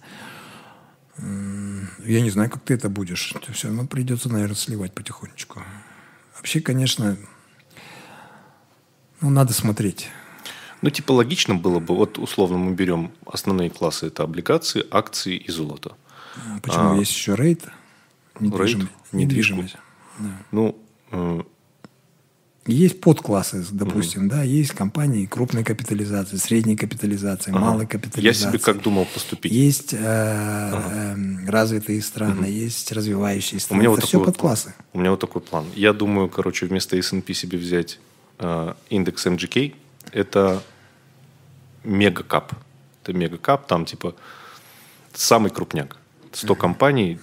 Я не знаю, как ты это будешь. Это все равно придется, наверное, сливать потихонечку. Вообще, конечно, ну, надо смотреть. Ну, типа, логично было бы, вот условно мы берем основные классы, это облигации, акции и золото. Почему? А, есть еще рейд? Недвижимость. Рейд? Недвижимость. Да. Ну, э, есть подклассы, допустим, угу. да, есть компании крупной капитализации, средней капитализации, ага. малой капитализации. Я себе как думал поступить. Есть э, ага. э, развитые страны, угу. есть развивающие страны. У меня Это вот все подклассы. План. У меня вот такой план. Я думаю, короче, вместо S&P себе взять э, индекс MGK. Это мегакап. Это мегакап, там типа самый крупняк. 100 компаний,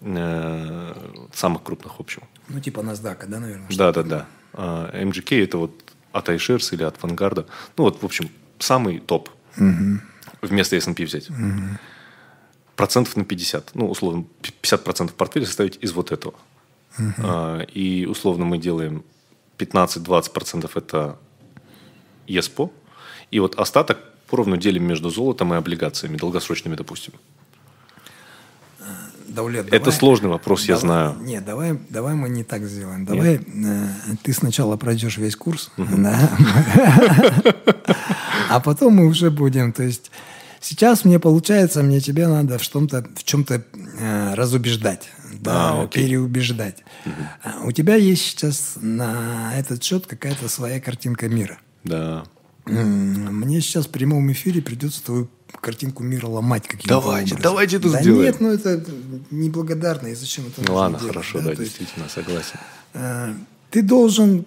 э, самых крупных, в общем. Ну, типа NASDAQ, да, наверное? Да, да, да. А MGK это вот от iShares или от Vanguard. Ну, вот, в общем, самый топ. Угу. Вместо S&P взять. Угу. Процентов на 50. Ну, условно, 50% портфеля составить из вот этого. Угу. А, и, условно, мы делаем 15-20% это ESPO. И вот остаток поровну делим между золотом и облигациями, долгосрочными, допустим. Даулет, Это сложный вопрос, давай, я знаю. Нет, давай, давай мы не так сделаем. Давай э, ты сначала пройдешь весь курс, а потом мы уже будем. То есть сейчас мне получается, мне тебе надо в чем-то в чем-то э, разубеждать, да, а, переубеждать. Угу. У тебя есть сейчас на этот счет какая-то своя картинка мира. Да. Мне сейчас в прямом эфире придется твою картинку мира ломать каким-то Давайте, образом. давайте это да сделаем. нет, ну это неблагодарно, и зачем это ну, Ладно, делать, хорошо, да, да действительно, есть, согласен. Э, ты должен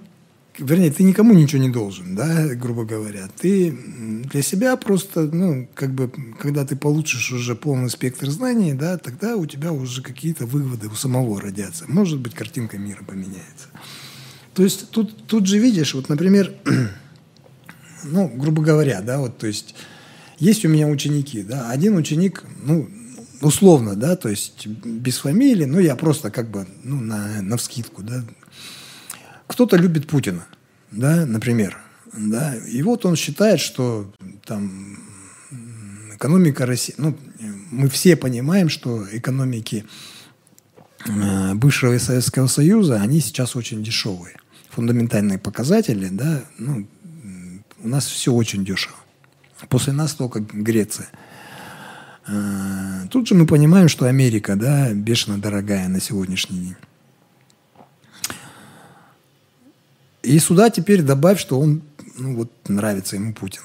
вернее, ты никому ничего не должен, да, грубо говоря. Ты для себя просто, ну, как бы, когда ты получишь уже полный спектр знаний, да, тогда у тебя уже какие-то выводы у самого родятся. Может быть, картинка мира поменяется. То есть тут, тут же видишь, вот, например, ну, грубо говоря, да, вот, то есть есть у меня ученики, да, один ученик, ну, условно, да, то есть без фамилии, ну, я просто как бы, ну, на, на вскидку, да, кто-то любит Путина, да, например, да, и вот он считает, что там экономика России, ну, мы все понимаем, что экономики э, бывшего Советского Союза, они сейчас очень дешевые. Фундаментальные показатели, да, ну, у нас все очень дешево. После нас только Греция. Э, тут же мы понимаем, что Америка, да, бешено дорогая на сегодняшний день. И сюда теперь добавь, что он, ну вот, нравится ему Путин.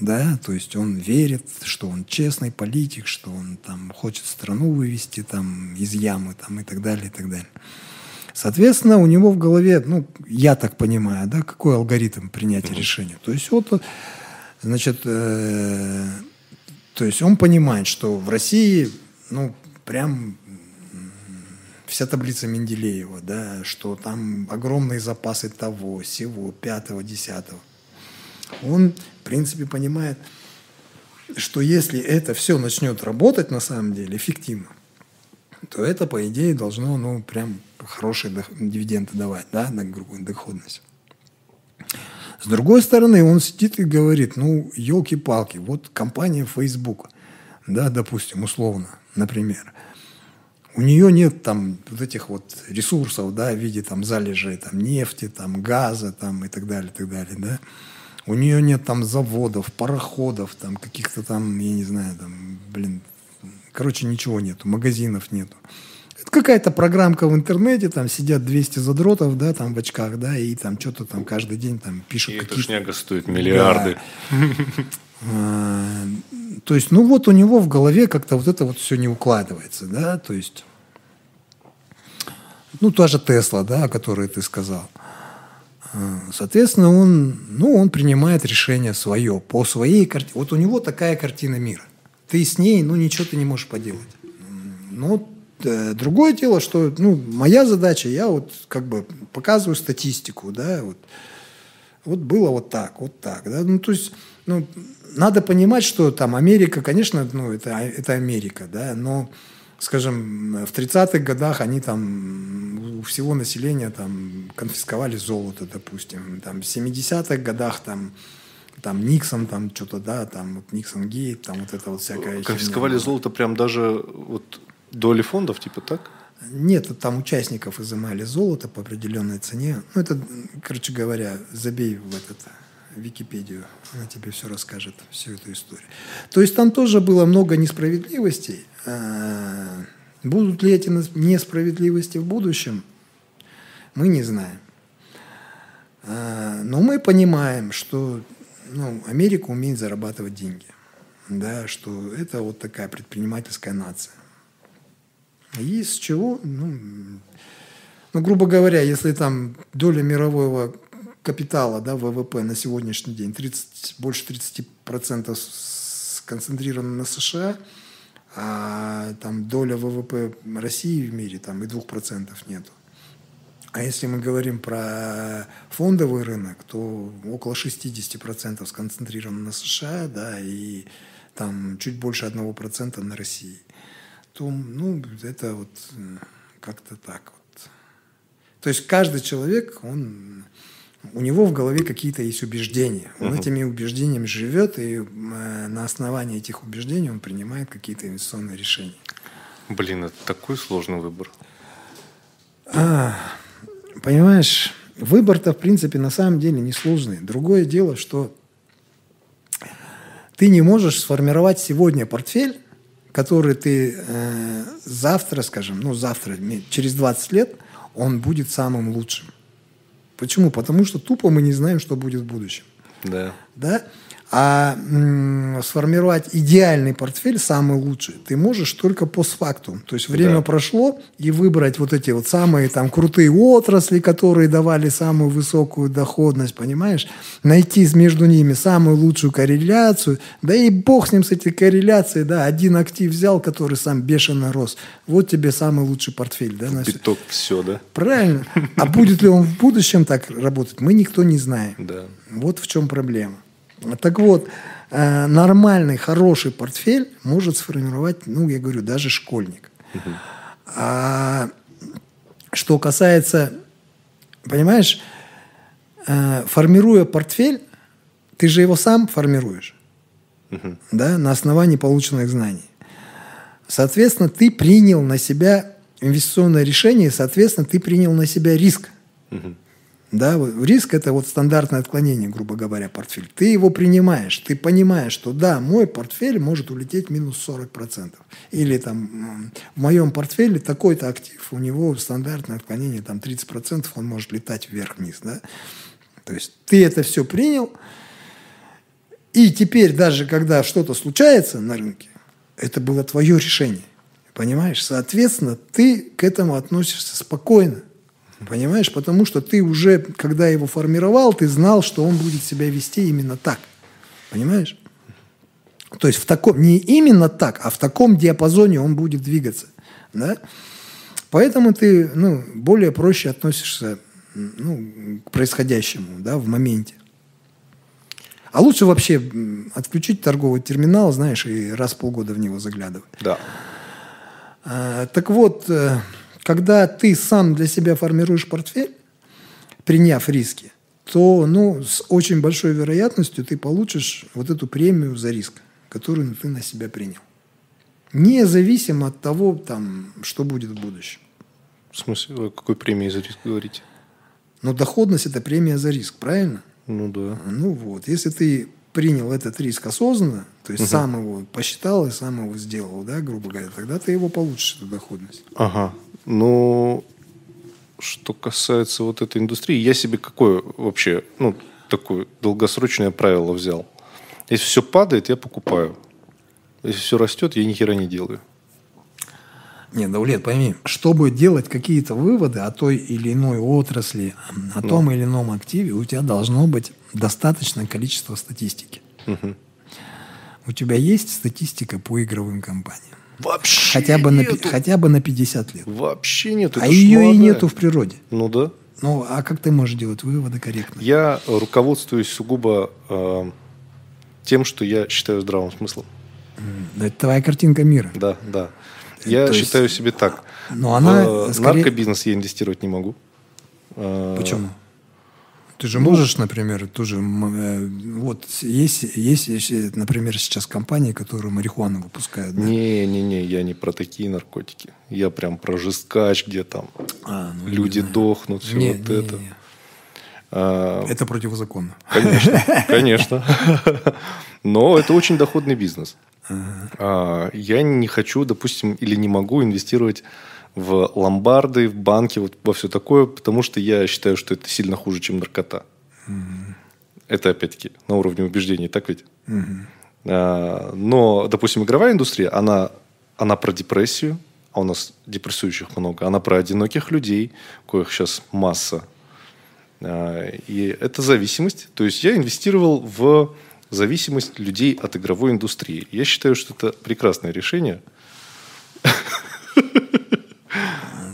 Да, то есть он верит, что он честный политик, что он там хочет страну вывести там из ямы там и так далее, и так далее. Соответственно, у него в голове, ну, я так понимаю, да, какой алгоритм принятия решения. То есть вот, значит, э, то есть он понимает, что в России, ну, прям вся таблица Менделеева, да, что там огромные запасы того, всего, пятого, десятого. Он, в принципе, понимает, что если это все начнет работать на самом деле эффективно, то это, по идее, должно, ну, прям хорошие дивиденды давать, да, на доходность. С другой стороны, он сидит и говорит, ну, елки-палки, вот компания Facebook, да, допустим, условно, например – у нее нет там вот этих вот ресурсов, да, в виде там залежей там нефти, там газа, там и так далее, и так далее, да. У нее нет там заводов, пароходов, там каких-то там, я не знаю, там, блин, короче, ничего нету, магазинов нету. Это какая-то программка в интернете, там сидят 200 задротов, да, там в очках, да, и там что-то там каждый день там пишут. И эта шняга стоит миллиарды. Да. А, то есть, ну вот у него в голове как-то вот это вот все не укладывается, да, то есть ну, та же Тесла, да, о которой ты сказал. А, соответственно, он, ну, он принимает решение свое, по своей картине. Вот у него такая картина мира. Ты с ней, ну, ничего ты не можешь поделать. Но э, другое дело, что, ну, моя задача, я вот как бы показываю статистику, да, вот, вот было вот так, вот так, да, ну, то есть, ну, надо понимать, что там Америка, конечно, ну, это, это Америка, да, но скажем, в 30-х годах они там у всего населения там конфисковали золото, допустим. Там в 70-х годах там там Никсон, там что-то, да, там вот Никсон Гейт, там вот это вот всякое. Конфисковали херня. золото прям даже вот доли фондов, типа так? Нет, там участников изымали золото по определенной цене. Ну, это, короче говоря, забей в этот Википедию, она тебе все расскажет, всю эту историю. То есть там тоже было много несправедливостей. А, будут ли эти несправедливости в будущем, мы не знаем. А, но мы понимаем, что ну, Америка умеет зарабатывать деньги. Да, что это вот такая предпринимательская нация. И с чего? Ну, ну, грубо говоря, если там доля мирового капитала, да, ВВП на сегодняшний день 30, больше 30% сконцентрировано на США, а там доля ВВП России в мире там и 2% нету. А если мы говорим про фондовый рынок, то около 60% сконцентрировано на США, да, и там чуть больше 1% на России. То, ну, это вот как-то так вот. То есть каждый человек, он у него в голове какие-то есть убеждения. Он угу. этими убеждениями живет, и э, на основании этих убеждений он принимает какие-то инвестиционные решения. Блин, это такой сложный выбор. А, понимаешь, выбор-то, в принципе, на самом деле несложный. Другое дело, что ты не можешь сформировать сегодня портфель, который ты э, завтра, скажем, ну завтра, через 20 лет, он будет самым лучшим. Почему? Потому что тупо мы не знаем, что будет в будущем. Да. Да? А м, сформировать идеальный портфель, самый лучший, ты можешь только постфактум. То есть время Да. прошло, и выбрать вот эти вот самые там крутые отрасли, которые давали самую высокую доходность, понимаешь? Найти между ними самую лучшую корреляцию. Да и бог с ним, с этой корреляцией, да, один актив взял, который сам бешено рос. Вот тебе самый лучший портфель, да, на всё. Пяток, все, да? Правильно. А будет ли он в будущем так работать, мы никто не знаем. Да. Вот в чем проблема. Так вот, э, нормальный, хороший портфель может сформировать, ну, я говорю, даже школьник. А что касается, понимаешь, э, формируя портфель, ты же его сам формируешь, да, на основании полученных знаний. Соответственно, ты принял на себя инвестиционное решение, соответственно, ты принял на себя риск. Да, риск это вот стандартное отклонение, грубо говоря, портфель. Ты его принимаешь, ты понимаешь, что да, мой портфель может улететь минус 40%. Или там в моем портфеле такой-то актив, у него стандартное отклонение там 30%, он может летать вверх-вниз. Да? То есть ты это все принял, и теперь даже когда что-то случается на рынке, это было твое решение. Понимаешь? Соответственно, ты к этому относишься спокойно. Понимаешь? Потому что ты уже, когда его формировал, ты знал, что он будет себя вести именно так. Понимаешь? То есть в таком, не именно так, а в таком диапазоне он будет двигаться. Да? Поэтому ты ну, более проще относишься ну, к происходящему да, в моменте. А лучше вообще отключить торговый терминал, знаешь, и раз в полгода в него заглядывать. Да. А, Так вот, э, когда ты сам для себя формируешь портфель, приняв риски, то ну, с очень большой вероятностью ты получишь вот эту премию за риск, которую ты на себя принял. Независимо от того, там, что будет в будущем. В смысле, о какой премии за риск говорите? Но доходность – это премия за риск, правильно? Ну да. Ну вот, если ты принял этот риск осознанно, то есть сам его посчитал и сам его сделал, да, грубо говоря, тогда ты его получишь, эту доходность. Ага. Ну, что касается вот этой индустрии, я себе какое вообще, ну, такое долгосрочное правило взял. Если все падает, я покупаю. Если все растет, я ни хера не делаю. Нет, Даулет, пойми, чтобы делать какие-то выводы о той или иной отрасли, о том или ином активе, у тебя должно быть достаточное количество статистики. У тебя есть статистика по игровым компаниям? Вообще Хотя бы, на, нету. хотя бы на 50 лет. Вообще нет. а ее и нету в природе. Ну да. Ну, а как ты можешь делать выводы корректно? Я руководствуюсь сугубо э, тем, что я считаю здравым смыслом. Это твоя картинка мира. Да, да. Я То есть- считаю себе так. Но она в скорее- наркобизнес я инвестировать не могу. Э, Почему? Ты же можешь, например, тоже, э, вот есть, есть, например, сейчас компании, которые марихуану выпускают. да? Не-не-не, я не про такие наркотики. Я прям про жесткач, где там А, ну, не люди дохнут, все Не, вот не, это. не. А, Это противозаконно. Конечно, конечно. Но это очень доходный бизнес. А, Я не хочу, допустим, или не могу инвестировать в ломбарды, в банки, вот во все такое, потому что я считаю, что это сильно хуже, чем наркота. Это, опять-таки, на уровне убеждений, так ведь? А, Но, допустим, игровая индустрия, она, она про депрессию, а у нас депрессующих много, она про одиноких людей, коих сейчас масса. А, И это зависимость. То есть я инвестировал в зависимость людей от игровой индустрии. Я считаю, что это прекрасное решение,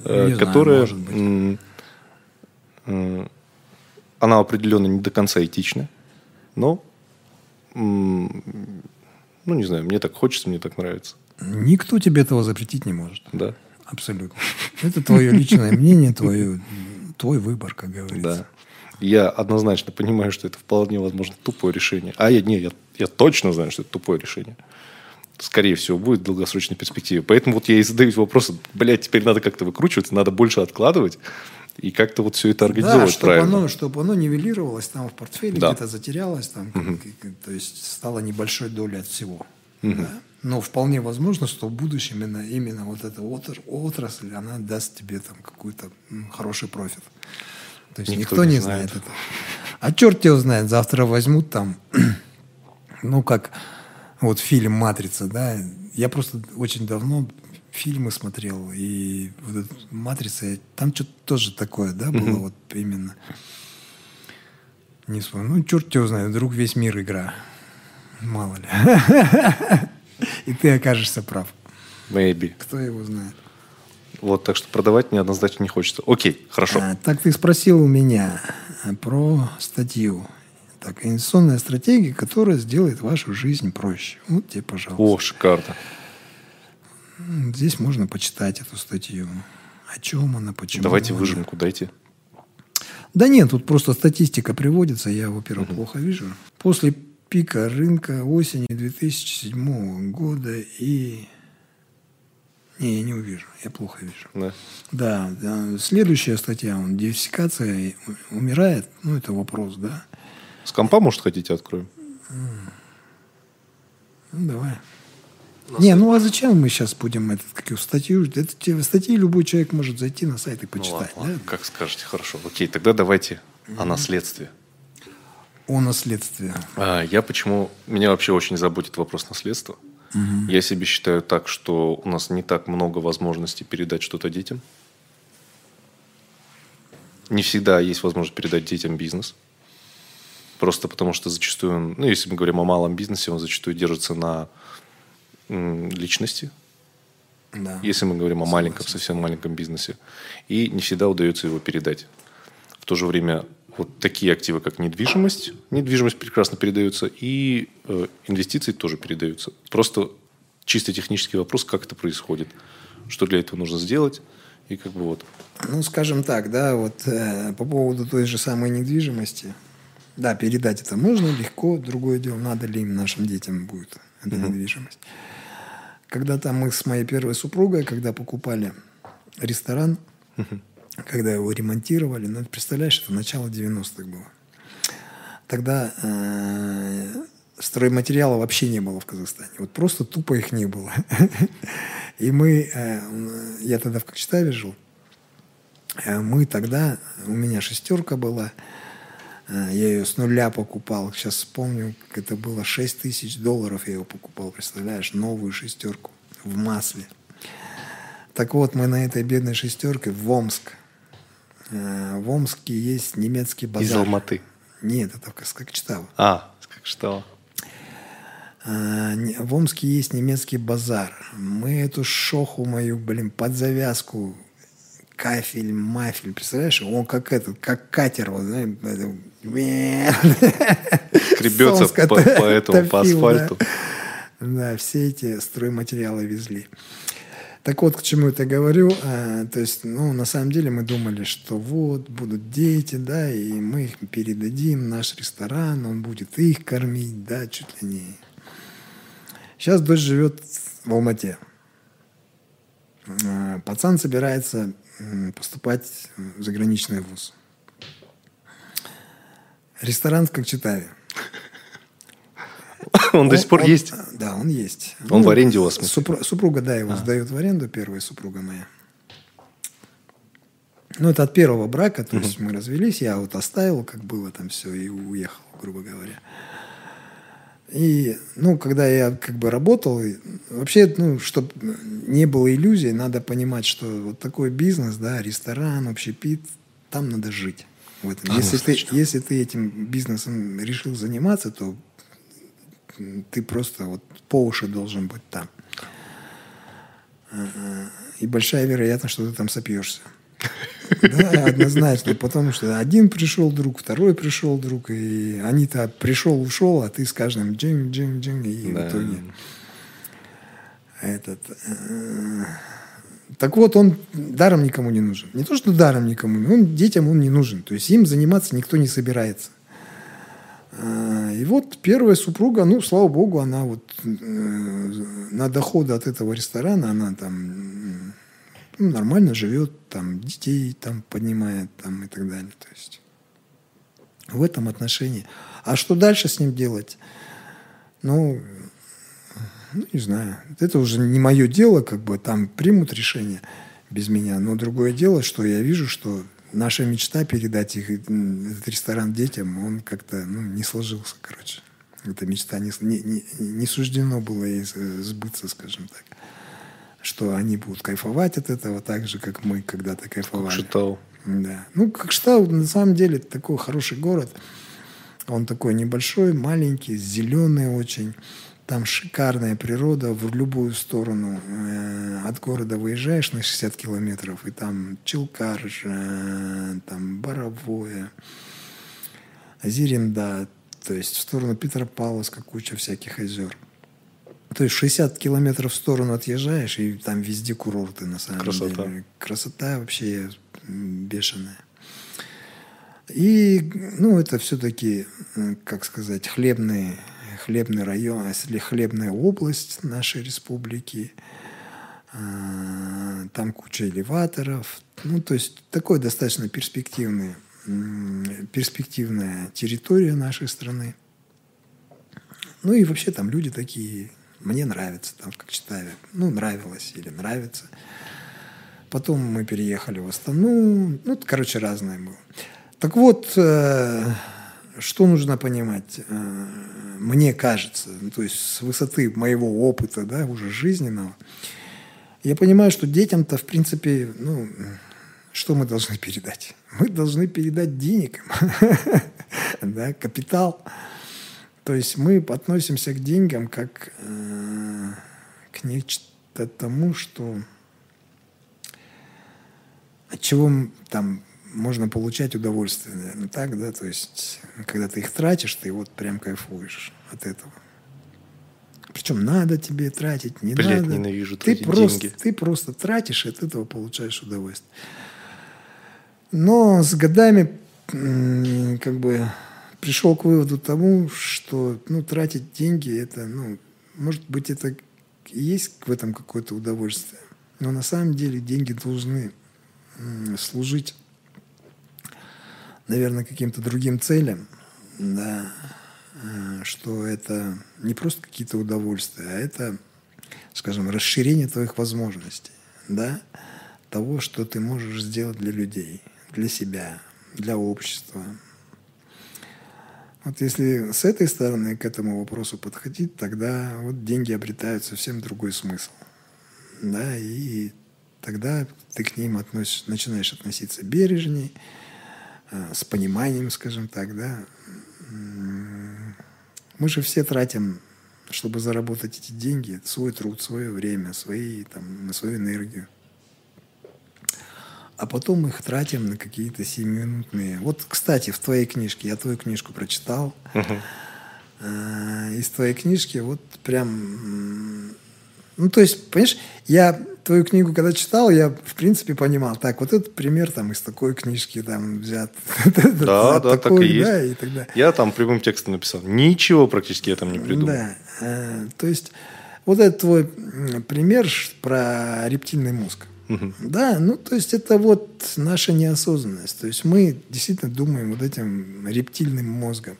э, Не знаю, м, м, она определенно не до конца этична, но ну не знаю, мне так хочется, мне так нравится, Никто тебе этого запретить не может. да, Абсолютно. Это твое личное мнение, твое, твой выбор, как говорится. да. Я однозначно понимаю, что это вполне возможно тупое решение. А я не, я, я точно знаю, что это тупое решение. Скорее всего, будет в долгосрочной перспективе. Поэтому вот я и задаюсь вопросом, блядь, теперь надо как-то выкручиваться, надо больше откладывать и как-то вот все это Да, организовывать чтобы правильно. оно, чтобы оно нивелировалось там в портфеле, Да. где-то затерялось, там, как- то есть стало небольшой долей от всего. Да. Но вполне возможно, что в будущем именно, именно вот эта отр- отрасль, она даст тебе там какой-то хороший профит. То есть Никто никто, не не знает. знает этого. А черт его знает, завтра возьмут там ну, как вот фильм «Матрица», да, я просто очень давно фильмы смотрел, и вот «Матрица», там что-то тоже такое, да, было mm-hmm. вот именно. Не вспомню. Ну, черт его знает, вдруг весь мир игра. Мало ли. И ты окажешься прав. Maybe. Кто его знает. Вот, так что продавать мне однозначно не хочется. Окей, хорошо. А, так ты спросил у меня про статью. Так, инвестиционная стратегия, которая сделает вашу жизнь проще. Вот тебе, пожалуйста. О, шикарно. Здесь можно почитать эту статью. О чем она, почему Давайте она. выжимку дайте. Да нет, тут просто статистика приводится, я, во-первых, угу. плохо вижу. После пика рынка осени 2007 года и... Не, я не увижу, я плохо вижу. Да. Да, да. Следующая статья, он, диверсификация умирает, ну, это вопрос, да. С компа, может, хотите, откроем? Ну, давай. Не, ну а зачем мы сейчас будем этот, какую статью? Это статьи любой человек может зайти на сайт и ну почитать. Ну, ладно, да? Как скажете, хорошо. Окей, тогда давайте mm-hmm. о наследстве. О наследстве. А, я почему... Меня вообще очень заботит вопрос наследства. Mm-hmm. Я себе считаю так, что у нас не так много возможностей передать что-то детям. Не всегда есть возможность передать детям бизнес. Просто потому что зачастую, ну, если мы говорим о малом бизнесе, он зачастую держится на личности, да. если мы говорим о маленьком, совсем маленьком бизнесе. И не всегда удается его передать. В то же время вот такие активы, как недвижимость, недвижимость прекрасно передается, и э, инвестиции тоже передаются. Просто чисто технический вопрос, как это происходит, что для этого нужно сделать, и как бы вот. Ну, скажем так, да, вот э, по поводу той же самой недвижимости, да, передать это можно легко, другое дело, надо ли им нашим детям будет эта угу. недвижимость. Когда-то мы с моей первой супругой, когда покупали ресторан, угу. когда его ремонтировали, ну, представляешь, это начало 90-х было. Тогда э, стройматериала вообще не было в Казахстане. Вот просто тупо их не было. И мы, э, я тогда в Кокчетаве жил, э, мы тогда, у меня шестерка была, я ее с нуля покупал. Сейчас вспомню, это было 6 тысяч долларов я ее покупал, представляешь, новую шестерку в масле. Так вот, мы на этой бедной шестерке в Омск. Э, в Омске есть немецкий базар. Из Алматы? Нет, это как Кокчетава. А, Кокчетава. Э, в Омске есть немецкий базар. Мы эту шоху мою, блин, под завязку кафель, мафель, представляешь? Он как этот, как катер, вот, знаешь, Скребется по, по этому, по асфальту. Да. да, все эти стройматериалы везли. Так вот, к чему это говорю. А, то есть, ну, на самом деле мы думали, что вот, будут дети, да, и мы их передадим, наш ресторан, он будет их кормить, да, чуть ли не. Сейчас дочь живет в Алмате. А, пацан собирается поступать в заграничный вуз. Ресторан в Кокчетаве. Он, до сих пор есть? Да, он есть. Он ну, в аренде у вас? Супруга, да, его а. сдает в аренду, первая супруга моя. Ну, это от первого брака, то есть мы развелись, я вот оставил, как было там все, и уехал, грубо говоря. И, ну, когда я как бы работал, вообще, ну, чтобы не было иллюзий, надо понимать, что вот такой бизнес, да, ресторан, общепит, там надо жить. В этом. А, если, ты, если ты этим бизнесом решил заниматься, то ты просто вот по уши должен быть там. И большая вероятность, что ты там сопьешься. Да, однозначно. Потому что один пришел друг, второй пришел друг, и они-то пришел, ушел, а ты с каждым джин, джин, джин, и да. в итоге этот... Э, так вот, он даром никому не нужен. Не то, что даром никому, он детям он не нужен. То есть им заниматься никто не собирается. А, и вот первая супруга, ну, слава богу, она вот э, на доходы от этого ресторана, она там ну, нормально живет, там детей там поднимает там и так далее. То есть в этом отношении. А что дальше с ним делать? Ну, ну, не знаю. Это уже не мое дело, как бы там примут решение без меня. Но другое дело, что я вижу, что наша мечта передать их, этот ресторан детям, он как-то ну, не сложился, короче. Эта мечта не, не, не суждено было ей сбыться, скажем так. Что они будут кайфовать от этого так же, как мы когда-то кайфовали. Как. Да. Ну, как Шитау, на самом деле, такой хороший город. Он такой небольшой, маленький, зеленый очень. Там шикарная природа в любую сторону. Э, от города выезжаешь на 60 километров, и там Челкарж, там Боровое, Зеренда, то есть в сторону Петропавловска куча всяких озер. То есть 60 километров в сторону отъезжаешь, и там везде курорты на самом Красота. деле. Красота вообще бешеная. И, ну, это все-таки, как сказать, хлебные хлебный район, если хлебная область нашей республики. А, там куча элеваторов. Ну, то есть такой достаточно перспективный, перспективная территория нашей страны. Ну и вообще там люди такие, мне нравится, там как читаю, ну нравилось или нравится. Потом мы переехали в Астану, ну, короче, разное было. Так вот, э, что нужно понимать? Э, мне кажется, ну, то есть с высоты моего опыта, да, уже жизненного, я понимаю, что детям-то, в принципе, ну, что мы должны передать? Мы должны передать денег, да, капитал. То есть мы относимся к деньгам как э, к нечто тому, что от чего там можно получать удовольствие, наверное, так, да, то есть, когда ты их тратишь, ты вот прям кайфуешь от этого. Причем надо тебе тратить, не Блядь, надо. ненавижу ты просто, деньги. Ты просто тратишь, и от этого получаешь удовольствие. Но с годами как бы пришел к выводу тому, что ну, тратить деньги, это, ну, может быть, это есть в этом какое-то удовольствие. Но на самом деле деньги должны служить наверное, каким-то другим целям, да, э, что это не просто какие-то удовольствия, а это, скажем, расширение твоих возможностей, да, того, что ты можешь сделать для людей, для себя, для общества. Вот если с этой стороны к этому вопросу подходить, тогда вот деньги обретают совсем другой смысл. Да, и тогда ты к ним относишь, начинаешь относиться бережней, Э, с пониманием, скажем так, да. Мы же все тратим, чтобы заработать эти деньги, свой труд, свое время, свои, там, свою энергию. А потом их тратим на какие-то семиминутные. Вот, кстати, в твоей книжке, я твою книжку прочитал. Uh-huh. Из твоей книжки вот прям ну, то есть, понимаешь, я твою книгу, когда читал, я, в принципе, понимал, так, вот этот пример там из такой книжки там взят. Да, да, так и есть. Я там прямым текстом написал. Ничего практически я там не придумал. Да, э, то есть, вот этот твой пример про рептильный мозг. Да, ну то есть это вот наша неосознанность. То есть мы действительно думаем вот этим рептильным мозгом.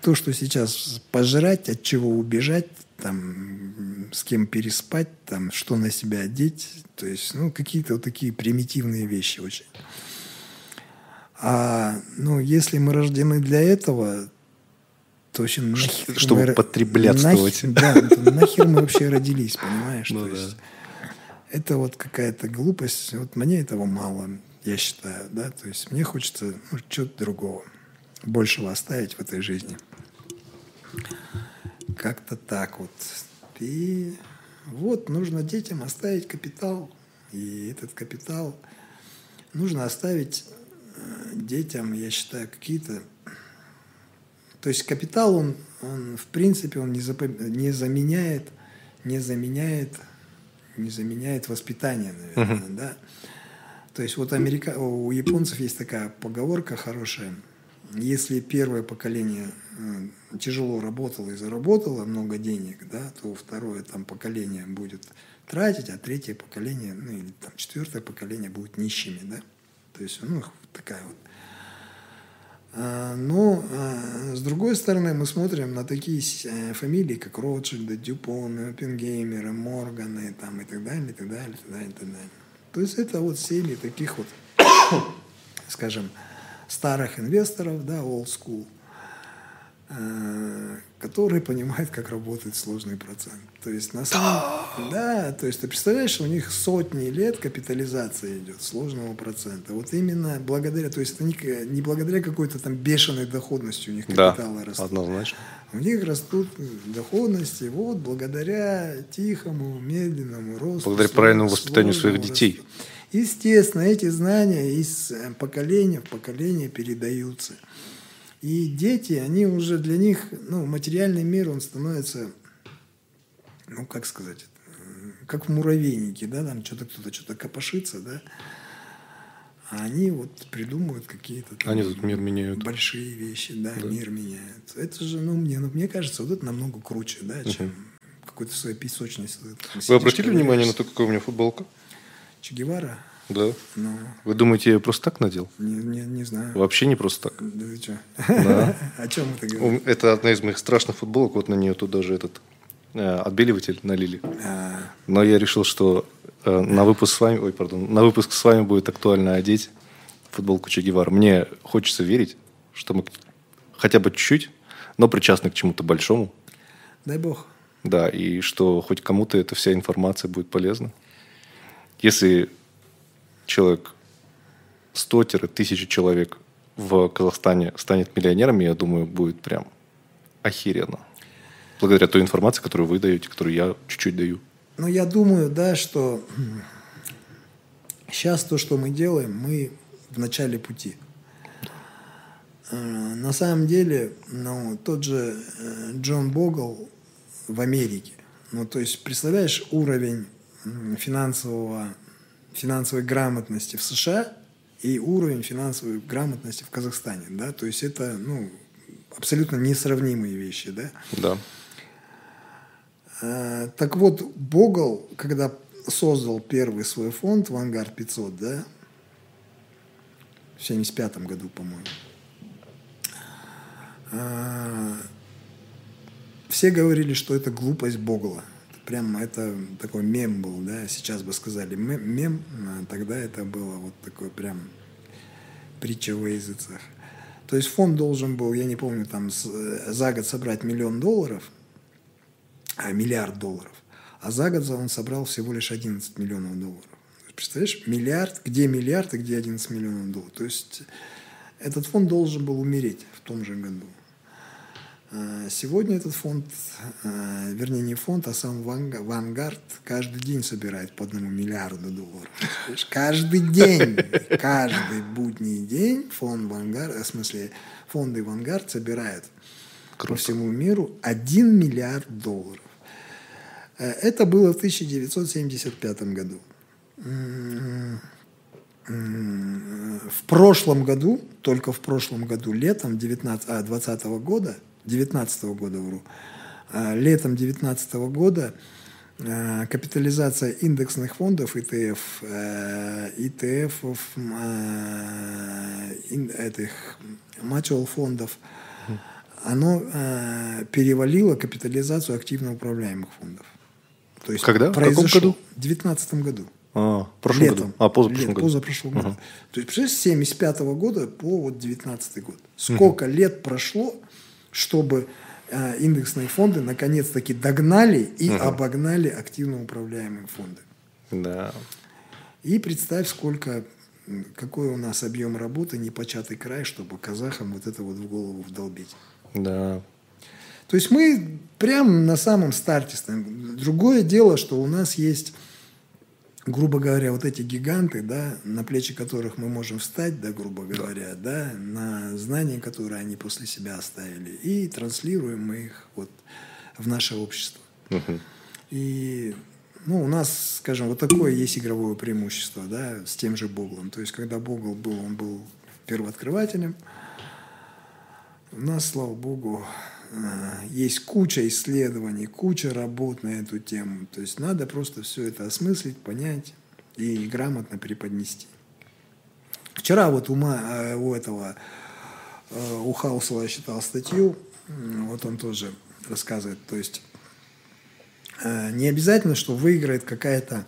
То, что сейчас пожрать, от чего убежать, там, с кем переспать, там, что на себя одеть. То есть, ну, какие-то вот такие примитивные вещи очень. А, ну, если мы рождены для этого, то вообще нахер Чтобы мы, потреблятствовать. Нахер, да, нахер мы вообще родились, понимаешь? Ну, то да. есть, это вот какая-то глупость. Вот мне этого мало, я считаю, да. То есть мне хочется ну, чего-то другого, большего оставить в этой жизни. Как-то так вот. И вот нужно детям оставить капитал. И этот капитал нужно оставить э, детям, я считаю, какие-то... То есть капитал, он, он в принципе, он не, запом... не заменяет, не заменяет, не заменяет воспитание, наверное, uh-huh. да. То есть вот Америка... у японцев есть такая поговорка хорошая. Если первое поколение Э, тяжело работала и заработала много денег, да, то второе там поколение будет тратить, а третье поколение, ну или там четвертое поколение будет нищими, да. То есть, ну, такая вот. А, но а, с другой стороны, мы смотрим на такие э, фамилии, как Ротшильды, Дюпон, Оппенгеймеры, Морганы там, и так далее, и так далее, и так далее, и так далее. То есть это вот семьи таких вот, скажем, старых инвесторов, да, old school – э, который понимает, как работает сложный процент. То есть на самом... Да, то есть ты представляешь, у них сотни лет капитализация идет сложного процента. Вот именно благодаря, то есть это не, не благодаря какой-то там бешеной доходности у них капиталы да, растут. однозначно. У них растут доходности вот благодаря тихому, медленному росту. Благодаря правильному воспитанию своих детей. Росту. Естественно, эти знания из э, поколения в поколение передаются. И дети, они уже для них, ну, материальный мир, он становится, ну, как сказать, как в муравейнике, да, там что-то кто-то что-то копошится, да, а они вот придумывают какие-то там, они тут мир меняют. большие вещи, да, да, мир меняют. Это же, ну, мне, ну, мне кажется, вот это намного круче, да, чем угу. какой-то своей песочнице. Вы обратили внимание на то, какая у меня футболка? Че Гевара? Да. Ну, Вы думаете, я просто так надел? Не, не, не знаю. Вообще не просто так. Да ты что? Да. О чем это говоришь? Это одна из моих страшных футболок. Вот на нее тут даже этот отбеливатель налили. Но я решил, что э, на выпуск с вами, ой, пардон, на выпуск с вами будет актуально одеть футболку Че Гевара. Мне хочется верить, что мы хотя бы чуть-чуть, но причастны к чему-то большому. Дай бог. Да, и что хоть кому-то эта вся информация будет полезна. Если человек, 100-1000 человек в Казахстане станет миллионерами, я думаю, будет прям охеренно. Благодаря той информации, которую вы даете, которую я чуть-чуть даю. Ну, я думаю, да, что сейчас то, что мы делаем, мы в начале пути. Э, на самом деле, ну, тот же э, Джон Богл в Америке, ну, то есть, представляешь, уровень финансового финансовой грамотности в США и уровень финансовой грамотности в Казахстане, да, то есть это, ну, абсолютно несравнимые вещи, да. Да. А, так вот, Богл, когда создал первый свой фонд «Вангард 500», да, в 75 году, по-моему, а, все говорили, что это глупость Богла прям это такой мем был, да, сейчас бы сказали мем, а тогда это было вот такой прям притча во языцах. То есть фонд должен был, я не помню, там за год собрать миллион долларов, миллиард долларов, а за год он собрал всего лишь 11 миллионов долларов. Представляешь, миллиард, где миллиард и где 11 миллионов долларов. То есть этот фонд должен был умереть в том же году. А, сегодня этот фонд, а, вернее не фонд, а сам Вангард каждый день собирает по одному миллиарду долларов. Каждый день, каждый будний день фонд Вангард, в смысле фонды Вангард собирают Круто. по всему миру 1 миллиард долларов. Э, это было в 1975 году. В прошлом году, только в прошлом году, летом 19, а, 2020 года, 2019 года, вру, а, летом 2019 года а, капитализация индексных фондов ETF, ETF этих mutual фондов, оно перевалило капитализацию активно управляемых фондов. То есть Когда? В каком году? В 2019 году. А, в прошлом Летом. году. А, позапрошлом Лет, году. Позапрошлом году. То есть, представляешь, с 75 года по вот 19 год. Сколько угу. лет прошло, чтобы э, индексные фонды наконец-таки догнали и угу. обогнали активно управляемые фонды. Да. И представь, сколько, какой у нас объем работы, непочатый край, чтобы казахам вот это вот в голову вдолбить. Да. То есть мы прям на самом старте стоим. Другое дело, что у нас есть грубо говоря, вот эти гиганты, да, на плечи которых мы можем встать, да, грубо говоря, да, да на знания, которые они после себя оставили, и транслируем мы их вот в наше общество. Угу. И ну, у нас, скажем, вот такое есть игровое преимущество, да, с тем же Боглом. То есть, когда Богл был, он был первооткрывателем. У нас, слава богу, есть куча исследований, куча работ на эту тему. То есть надо просто все это осмыслить, понять и грамотно преподнести. Вчера вот у, э, у этого, э, у Хаусова я читал статью, вот он тоже рассказывает, то есть не обязательно, что выиграет какая-то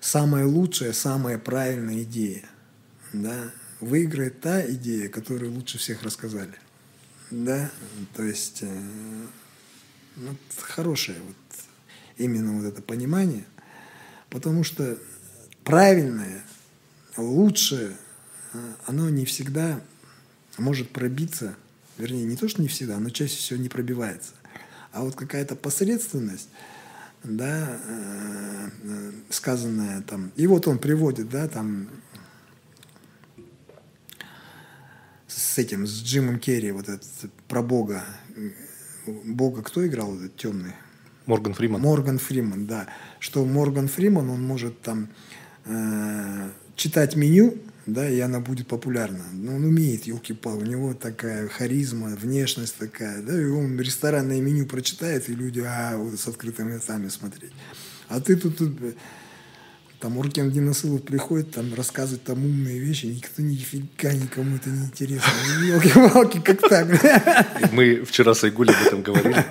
самая лучшая, самая правильная идея. Да? Выиграет та идея, которую лучше всех рассказали. Да, то есть э, вот, хорошее вот именно вот это понимание, потому что правильное, лучшее, э, оно не всегда может пробиться, вернее, не то, что не всегда, но чаще всего не пробивается. А вот какая-то посредственность, да, э, э, сказанная там, и вот он приводит, да, там, с этим, с Джимом Керри, вот этот, про Бога. Бога кто играл, этот темный? Морган Фриман. Морган Фриман, да. Что Морган Фриман, он может там э, читать меню, да, и она будет популярна. Но он умеет, елки-пал, у него такая харизма, внешность такая, да, и он ресторанное меню прочитает, и люди, а, вот с открытыми ртами смотреть. А ты тут, тут там Уркен Диносылов приходит, там рассказывает там умные вещи, никто нифига никому это не интересно. Елки-палки, как так? Мы вчера с Айгулей об этом говорили.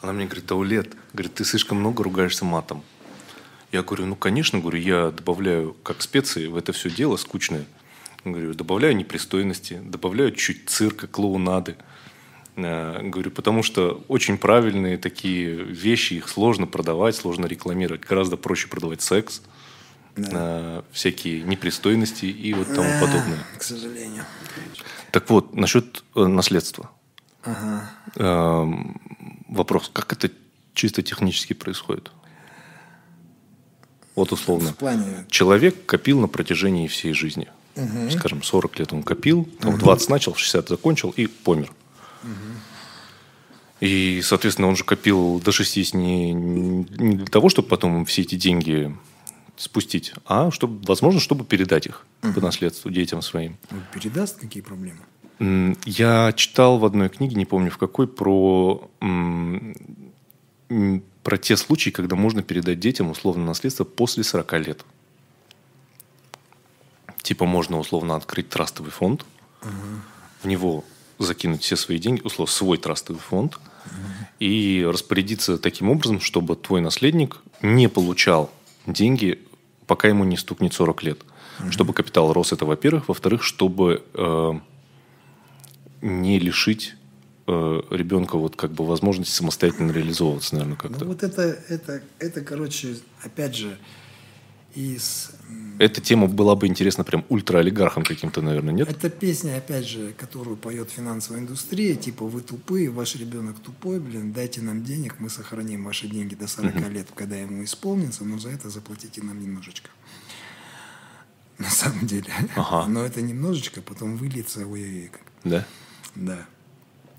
Она мне говорит, Аулет, говорит, ты слишком много ругаешься матом. Я говорю, ну, конечно, говорю, я добавляю как специи в это все дело скучное. Говорю, добавляю непристойности, добавляю чуть цирка, клоунады. Э, говорю, потому что очень правильные такие вещи, их сложно продавать, сложно рекламировать. Гораздо проще продавать секс, да. Э, всякие непристойности и вот тому да, подобное. К сожалению. Так вот, насчет э, наследства. Ага. Эм, вопрос, как это чисто технически происходит? Вот условно. В плане... Человек копил на протяжении всей жизни. Угу. Скажем, 40 лет он копил, там, угу. 20 начал, 60 закончил и помер. Угу. И, соответственно, он же копил до 60 не, не для того, чтобы потом все эти деньги спустить, а чтобы, возможно, чтобы передать их угу. по наследству детям своим. Он передаст какие проблемы? Я читал в одной книге, не помню в какой, про про те случаи, когда можно передать детям условно наследство после 40 лет. Типа можно условно открыть трастовый фонд, угу. в него закинуть все свои деньги, условно свой трастовый фонд, угу. и распорядиться таким образом, чтобы твой наследник не получал деньги, пока ему не стукнет 40 лет. Угу. Чтобы капитал рос, это во-первых. Во-вторых, чтобы э, не лишить э, ребенка вот как бы возможности самостоятельно реализовываться, наверное, как-то. Ну вот это, это, это, короче, опять же, из... Эта тема была бы интересна прям ультраолигархам каким-то, наверное, нет? Это песня, опять же, которую поет финансовая индустрия, типа «Вы тупые, ваш ребенок тупой, блин, дайте нам денег, мы сохраним ваши деньги до 40 uh-huh. лет, когда ему исполнится, но за это заплатите нам немножечко». На самом деле. Ага. Но это немножечко потом выльется, ой, как. Да? Да.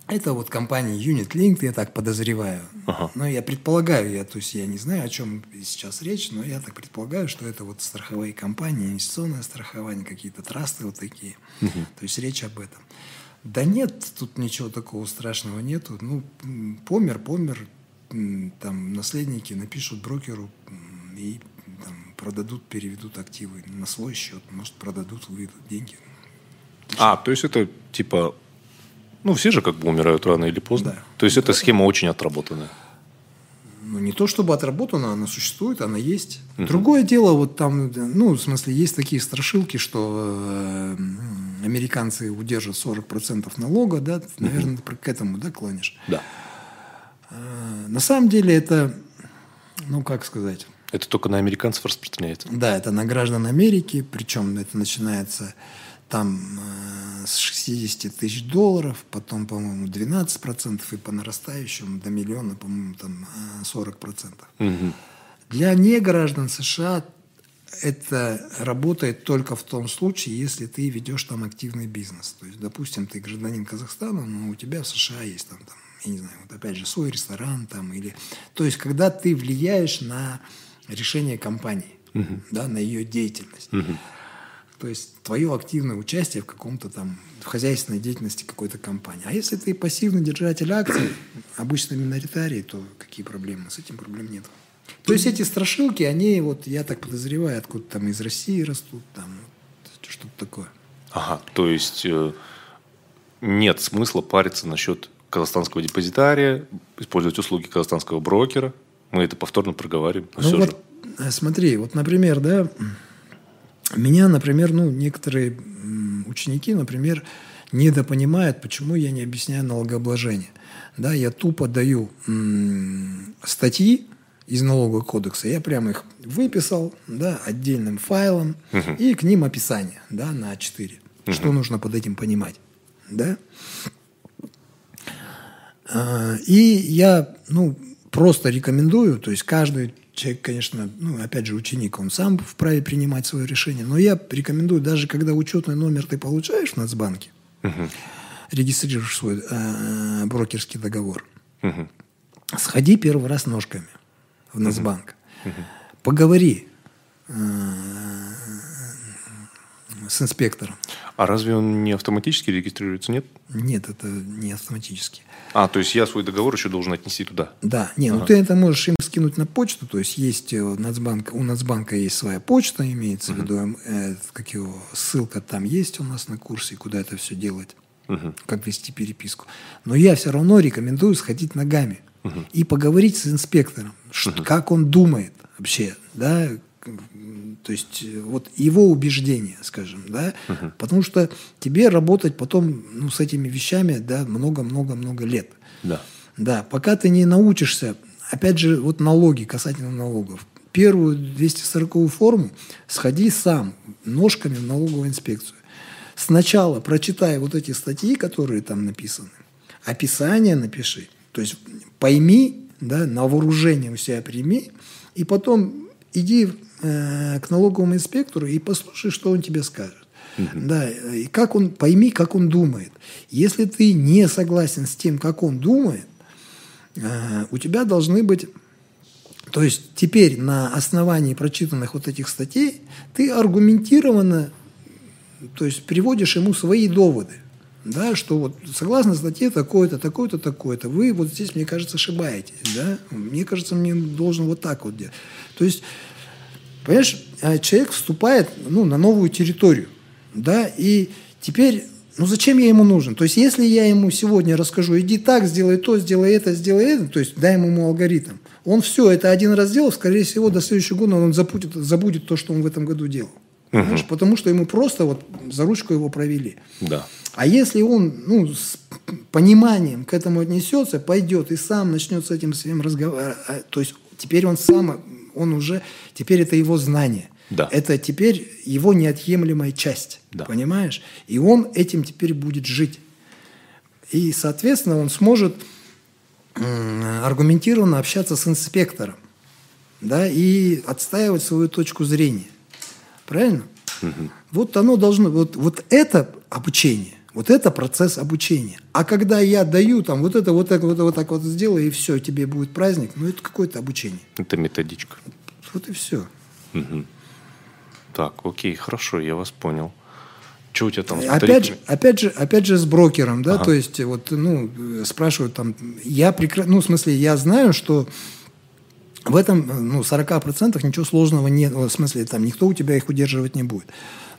Это вот компания Unit Link, я так подозреваю. Ага. Но я предполагаю, я, то есть я не знаю, о чем сейчас речь, но я так предполагаю, что это вот страховые компании, инвестиционное страхование, какие-то трасты вот такие. Угу. То есть речь об этом. Да нет, тут ничего такого страшного нету. Ну, помер, помер, там наследники напишут брокеру и там, продадут, переведут активы на свой счет, может, продадут, выведут деньги. А, то есть это типа ну, все же как бы умирают рано или поздно. Да. То есть да. эта схема очень отработанная. Ну, не то чтобы отработана, она существует, она есть. Угу. Другое дело, вот там, ну, в смысле, есть такие страшилки, что э, американцы удержат 40% налога, да, наверное, угу. к этому, да, клонишь? Да. Э, на самом деле это, ну, как сказать... Это только на американцев распространяется? Да, это на граждан Америки, причем это начинается там э, с 60 тысяч долларов, потом, по-моему, 12 процентов и по нарастающему до миллиона, по-моему, там 40 э, процентов. Угу. Для неграждан США это работает только в том случае, если ты ведешь там активный бизнес. То есть, допустим, ты гражданин Казахстана, но у тебя в США есть там, там я не знаю, вот опять же, свой ресторан там или... То есть, когда ты влияешь на решение компании, угу. да, на ее деятельность. Угу. То есть твое активное участие в каком-то там в хозяйственной деятельности какой-то компании. А если ты пассивный держатель акций, обычно миноритарий, то какие проблемы? С этим проблем нет. То есть эти страшилки, они, вот я так подозреваю, откуда там из России растут, там что-то такое. Ага, то есть э, нет смысла париться насчет казахстанского депозитария, использовать услуги казахстанского брокера. Мы это повторно проговариваем. Ну вот, же. Э, смотри, вот, например, да, меня, например, ну, некоторые ученики, например, недопонимает, почему я не объясняю налогообложение. Да, я тупо даю м- статьи из налогового кодекса, я прямо их выписал да, отдельным файлом и к ним описание да, на А4. Мгм. Что нужно под этим понимать. Да? А, И я ну, просто рекомендую, то есть каждый человек, конечно, ну, опять же, ученик, он сам вправе принимать свое решение, но я рекомендую, даже когда учетный номер ты получаешь в Нацбанке, Мгм. регистрируешь свой э, брокерский договор, Мгм. сходи первый раз ножками в Нацбанк, поговори э, с инспектором. А разве он не автоматически регистрируется, нет? Нет, это не автоматически. А, то есть я свой договор еще должен отнести туда. Да, не, ну Ага. ты это можешь им скинуть на почту, то есть есть э, Нацбанк, у Нацбанка есть своя почта, имеется в виду, э, как его, ссылка там есть у нас на курсе, куда это все делать, Мгм. как вести переписку. Но я все равно рекомендую сходить ногами и поговорить с инспектором, ш- как он думает вообще, да, то есть э, вот его убеждения, скажем, да, потому что тебе работать потом ну, с этими вещами, да, много-много-много лет. Да. Да, пока ты не научишься, опять же, вот налоги, касательно налогов. Первую 240 форму сходи сам, ножками в налоговую инспекцию. Сначала прочитай вот эти статьи, которые там написаны, описание напиши, то есть пойми, да, на вооружение у себя прими, и потом иди э, к налоговому инспектору и послушай, что он тебе скажет. Да, и как он, пойми, как он думает. Если ты не согласен с тем, как он думает, э, у тебя должны быть то есть теперь на основании прочитанных вот этих статей ты аргументированно то есть приводишь ему свои доводы. Да, что вот согласно статье такое-то, такое-то, такое-то, вы вот здесь, мне кажется, ошибаетесь. Да? Мне кажется, мне должен вот так вот делать. То есть, понимаешь, а человек вступает ну, на новую территорию. Да, и теперь, ну зачем я ему нужен? То есть, если я ему сегодня расскажу, иди так, сделай то, сделай это, сделай это, то есть дай ему алгоритм, он все это один раз сделал, скорее всего, до следующего года он забудет, забудет то, что он в этом году делал. Понимаешь? Потому что ему просто вот за ручку его провели. Да. А если он ну, с пониманием к этому отнесется, пойдет и сам начнет с этим всем разговаривать, то есть теперь он сам, он уже, теперь это его знание. Да. Это теперь его неотъемлемая часть. Да. Понимаешь? И он этим теперь будет жить. И, соответственно, он сможет аргументированно общаться с инспектором да, и отстаивать свою точку зрения. Правильно? Вот оно должно, вот, вот это обучение, вот это процесс обучения. А когда я даю там вот это, вот так, вот, вот так вот сделай, и все, тебе будет праздник, ну это какое-то обучение. Это методичка. Вот и все. Так, окей, хорошо, я вас понял. Что у тебя там? Опять же, опять же, опять же с брокером, да, то есть вот, ну, э, спрашивают там, я прекрасно, ну, в смысле, я знаю, что в этом, э, ну, 40% ничего сложного нет, в смысле, там никто у тебя их удерживать не будет.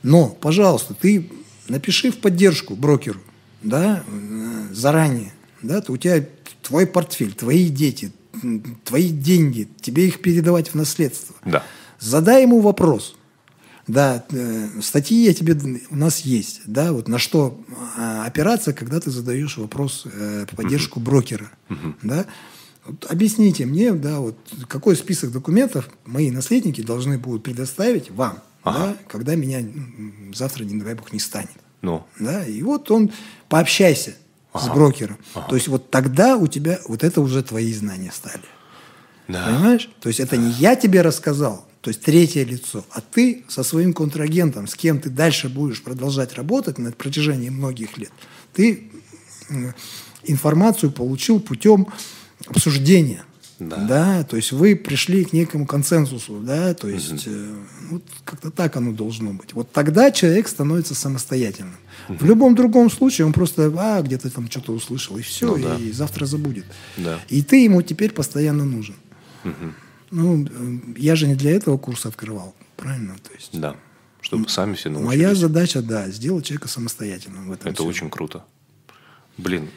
Но, пожалуйста, ты напиши в поддержку брокеру, да, э, заранее, да, то у тебя твой портфель, твои дети, твои деньги, тебе их передавать в наследство. Да. Задай ему вопрос. Да, э, статьи я тебе у нас есть, да, вот на что э, опираться, когда ты задаешь вопрос э, в поддержку брокера, да. Вот объясните мне, да, вот какой список документов мои наследники должны будут предоставить вам, да, когда меня завтра, не дай бог, не станет. Ну, Да, и вот он, пообщайся с брокером. То есть вот тогда у тебя, вот это уже твои знания стали. да. Понимаешь? То есть это не я тебе рассказал, то есть третье лицо, а ты со своим контрагентом, с кем ты дальше будешь продолжать работать на протяжении многих лет, ты информацию получил путем обсуждения. Да. то есть вы пришли к некому консенсусу, да, то есть э, вот как-то так оно должно быть. Вот тогда человек становится самостоятельным. В любом другом случае он просто, а, где-то там что-то услышал, и все, Ну да. и завтра забудет. Да. И ты ему теперь постоянно нужен. Ну, э, я же не для этого курс открывал, правильно? То есть Да. Чтобы сами все научились. моя задача, да, сделать человека самостоятельным в этом. Это всем. очень круто. Блин,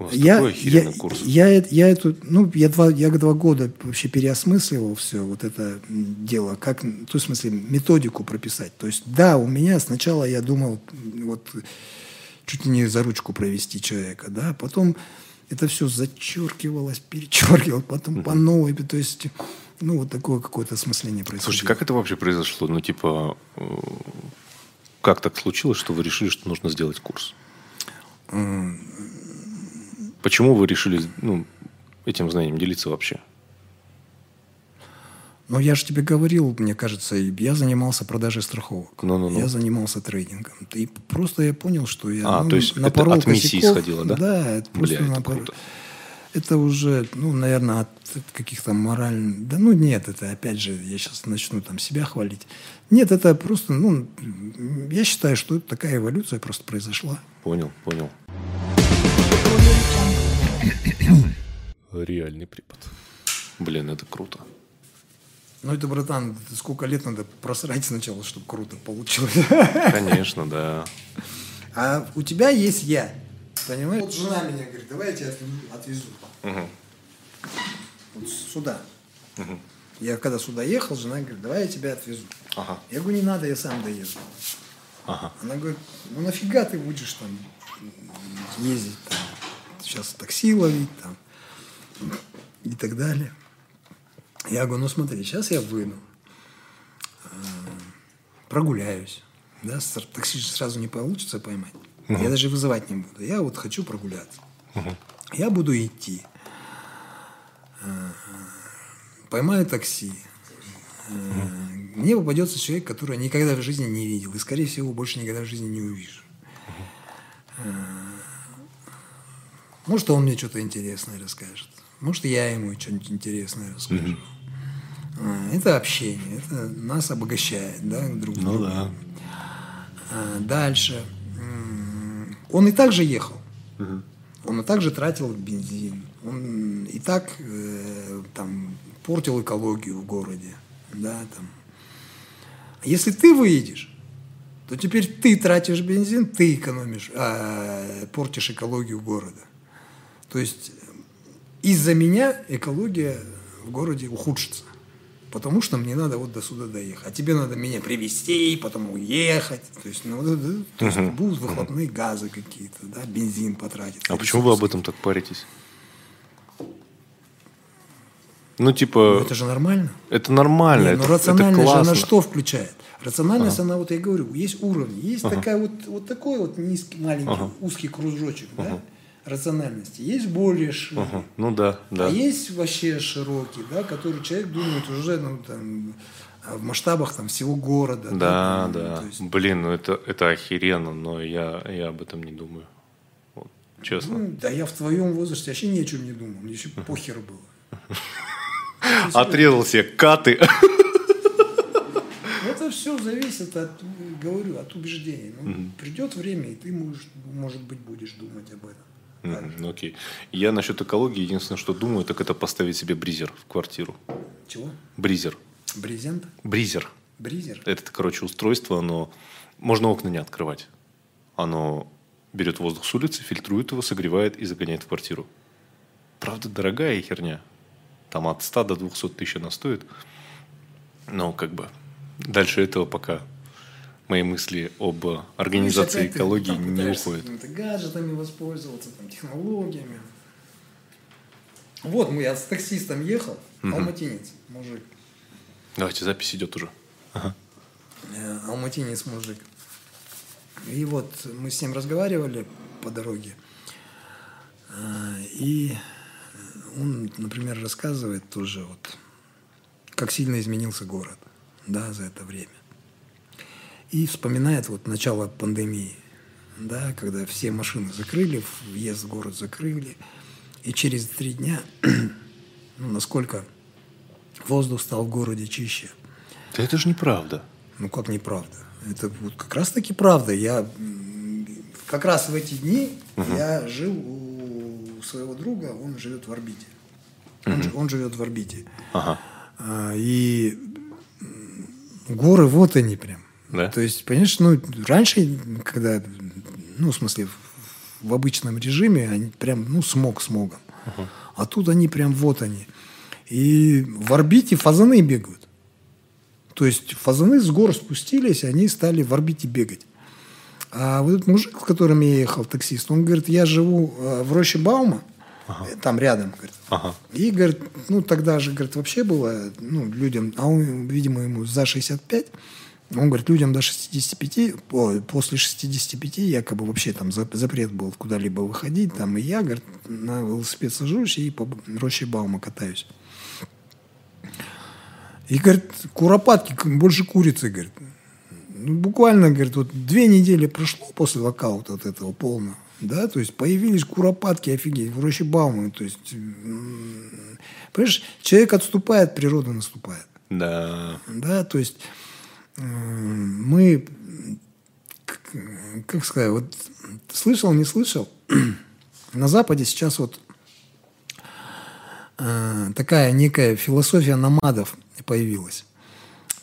у вас Я, такой я, курс. я, э- я эту, ну, я два, я два года вообще переосмысливал все вот это дело, как, ну, в смысле, методику прописать. То есть, да, у меня сначала я думал, вот, чуть ли не за ручку провести человека, да, потом это все зачеркивалось, перечеркивалось, потом по новой, то есть, ну, вот такое какое-то осмысление происходило. Слушай, как это вообще произошло? Ну, типа, э, как так случилось, что вы решили, что нужно сделать курс? Почему вы решили ну, этим знанием делиться вообще? Ну, я же тебе говорил, мне кажется, я занимался продажей страховок. Ну, ну, ну. Я занимался трейдингом. И просто я понял, что я а, ну, то есть напорол это от миссии косяков. исходило, да? Да, это просто Бля, это напор- круто. Это уже, ну, наверное, от каких-то моральных... Да ну нет, это опять же, я сейчас начну там себя хвалить. Нет, это просто, ну, я считаю, что это такая эволюция просто произошла. Понял, понял. Реальный препод. Блин, это круто. Ну, это, братан, сколько лет надо просрать сначала, чтобы круто получилось. Конечно, да. А у тебя есть я. Понимаешь? Вот жена меня говорит, давай я тебя отвезу- отвезу. Вот сюда. Я когда сюда ехал, жена говорит, давай я тебя отвезу. Ага. Я говорю, не надо, я сам доеду. Ага. Она говорит, ну нафига ты будешь там ездить, там, сейчас такси ловить там и так далее. Я говорю, ну смотри, сейчас я выйду, э, прогуляюсь. Да, такси же сразу не получится поймать. Я даже вызывать не буду. Я вот хочу прогуляться. Я буду идти. Э, Поймаю такси. Э, Мне попадется человек, который я никогда в жизни не видел. И, скорее всего, больше никогда в жизни не увижу. Э, Может, он мне что-то интересное расскажет. Может, я ему что-нибудь интересное расскажу. А, Это общение, это нас обогащает, да, друг Ну друга. да. А, Дальше. Он и так же ехал. Он и так же тратил бензин. Он и так э, там портил экологию в городе. Да, там. Если ты выедешь, то теперь ты тратишь бензин, ты экономишь, а, портишь экологию города. То есть из-за меня экология в городе ухудшится. Потому что мне надо вот до сюда доехать. А тебе надо меня привезти, потом уехать. То есть, ну, вот это- то есть будут выхлопные газы какие-то, да, бензин потратить. А почему вы об этом так паритесь? Ну, типа, Ну, это же нормально. это нормально, Не, это, но это рациональность же классно. она что включает? Рациональность, она, вот я говорю, есть уровни. Есть такая вот, вот такой вот низкий, маленький, узкий кружочек, да, рациональности. Есть более широкий. Ага, Ну да, да. А есть вообще широкий, да, который человек думает уже ну, там, в масштабах там, всего города. Да, да. то есть, Блин, ну это, это охеренно, но я, я об этом не думаю. Вот, честно. ну, да я в твоем возрасте вообще ни о чем не думал. Мне еще похер было. Отрезал себе каты. Это все зависит от, говорю, от убеждений. Ну, Придет время, и ты, можешь, может быть, будешь думать об этом. Ну окей. Я насчет экологии единственное, что думаю, так это поставить себе бризер в квартиру. Чего? Бризер. Брезент? Бризер. Бризер? Это, короче, устройство, оно... Можно окна не открывать. Оно берет воздух с улицы, фильтрует его, согревает и загоняет в квартиру. Правда, дорогая херня. Там от 100 до 200 тысяч она стоит. Но как бы дальше этого пока мои мысли об организации Видишь, опять ты экологии там не уходят. какими-то гаджетами воспользоваться, там, технологиями. Вот, мы, я с таксистом ехал, алматинец, мужик. Давайте, запись идет уже. Ага. Э, алматинец мужик. И вот мы с ним разговаривали по дороге. А, И он, например, рассказывает тоже, вот, как сильно изменился город да, за это время. И вспоминает вот начало пандемии, да, когда все машины закрыли, въезд в город закрыли. И через три дня, ну, насколько воздух стал в городе чище – Да это же неправда. ну как неправда? Это вот как раз таки правда. Я как раз в эти дни я жил у своего друга, он живет в орбите. Он, жи- он живет в орбите. Ага. А, и горы вот они прям. Да? То есть, понимаешь, ну, раньше, когда, ну, в смысле, в, обычном режиме, они прям, ну, смог смогом. А тут они прям вот они. И в орбите фазаны бегают. То есть фазаны с гор спустились, они стали в орбите бегать. А вот этот мужик, с которым я ехал, таксист, он говорит, я живу э, в роще Баума, ага. там рядом, говорит. Ага. И, говорит, ну, тогда же, говорит, вообще было, ну, людям, а он, видимо, ему за 65, он говорит, людям до 65, после 65 якобы вообще там запрет был куда-либо выходить. Там и я, говорит, на велосипед сажусь и по роще Баума катаюсь. И, говорит, куропатки больше курицы, говорит. Ну, буквально, говорит, вот две недели прошло после локаута вот этого полного. Да, то есть появились куропатки, офигеть, в роще Баума. То есть, понимаешь, человек отступает, природа наступает. Да. Да, то есть мы, как сказать, вот слышал, не слышал, на Западе сейчас вот э, такая некая философия намадов появилась.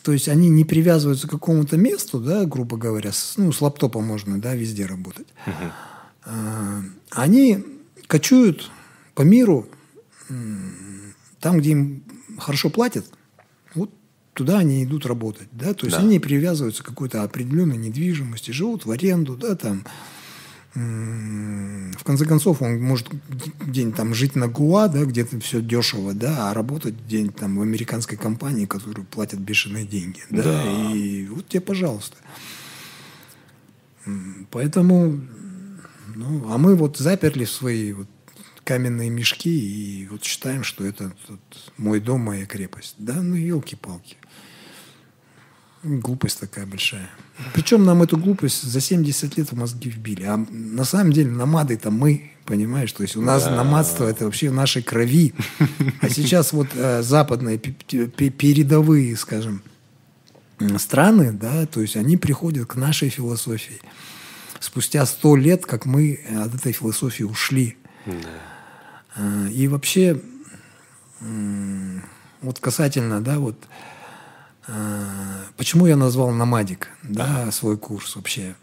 То есть они не привязываются к какому-то месту, да, грубо говоря, с, ну, с лаптопа можно, да, везде работать. Uh-huh. Они кочуют по миру там, где им хорошо платят, туда они идут работать, да, то есть да. они привязываются к какой-то определенной недвижимости, живут в аренду, да, там, в конце концов, он может где-нибудь там жить на Гуа, да, где-то все дешево, да, а работать где-нибудь там в американской компании, которую платят бешеные деньги, да, да. и вот тебе, пожалуйста. Поэтому, ну, а мы вот заперли в свои вот каменные мешки и вот считаем, что это вот, мой дом, моя крепость. Да, ну елки-палки. Глупость такая большая. Причем нам эту глупость за 70 лет в мозги вбили. А на самом деле намады это мы, понимаешь? То есть у нас да. намадство это вообще в нашей крови. А сейчас вот э, западные передовые, скажем, страны, да, то есть они приходят к нашей философии. Спустя сто лет, как мы от этой философии ушли. Да. И вообще, вот касательно, да, вот Э, почему я назвал «Намадик», да, свой курс вообще?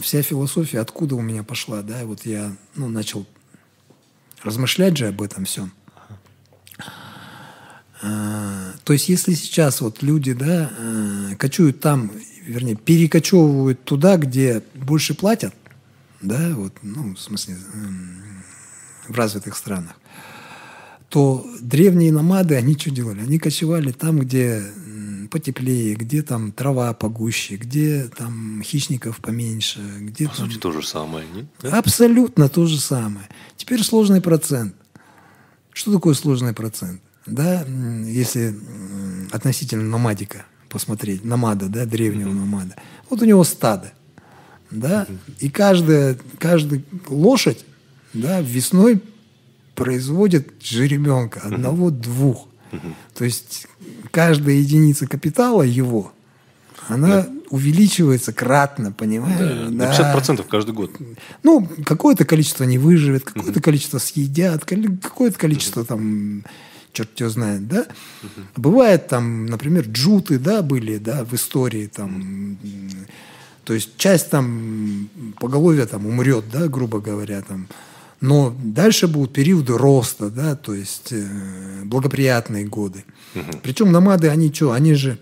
Вся философия откуда у меня пошла, да, вот я, ну, начал размышлять же об этом всем. Э, то есть, если сейчас вот люди, да, э, кочуют там, вернее, перекочевывают туда, где больше платят, да, вот, ну, в смысле, эм, в развитых странах, то древние намады, они что делали? Они кочевали там, где потеплее, где там трава погуще, где там хищников поменьше. Где По там... сути, то же самое, нет? Абсолютно то же самое. Теперь сложный процент. Что такое сложный процент? Да, если относительно номадика посмотреть, намада, да, древнего mm-hmm. намада. Вот у него стадо, да, mm-hmm. и каждая, каждая лошадь, да, весной производит жеребенка одного-двух. То есть каждая единица капитала его, она да. увеличивается кратно, понимаешь? Да, да. 50% каждый год. Ну, какое-то количество не выживет, какое-то угу. количество съедят, какое-то количество угу. там черт его знает, да? Угу. Бывает там, например, джуты, да, были, да, в истории там, то есть часть там поголовья там умрет, да, грубо говоря, там, но дальше будут периоды роста, да, то есть э, благоприятные годы. Угу. Причем намады, они что, они же,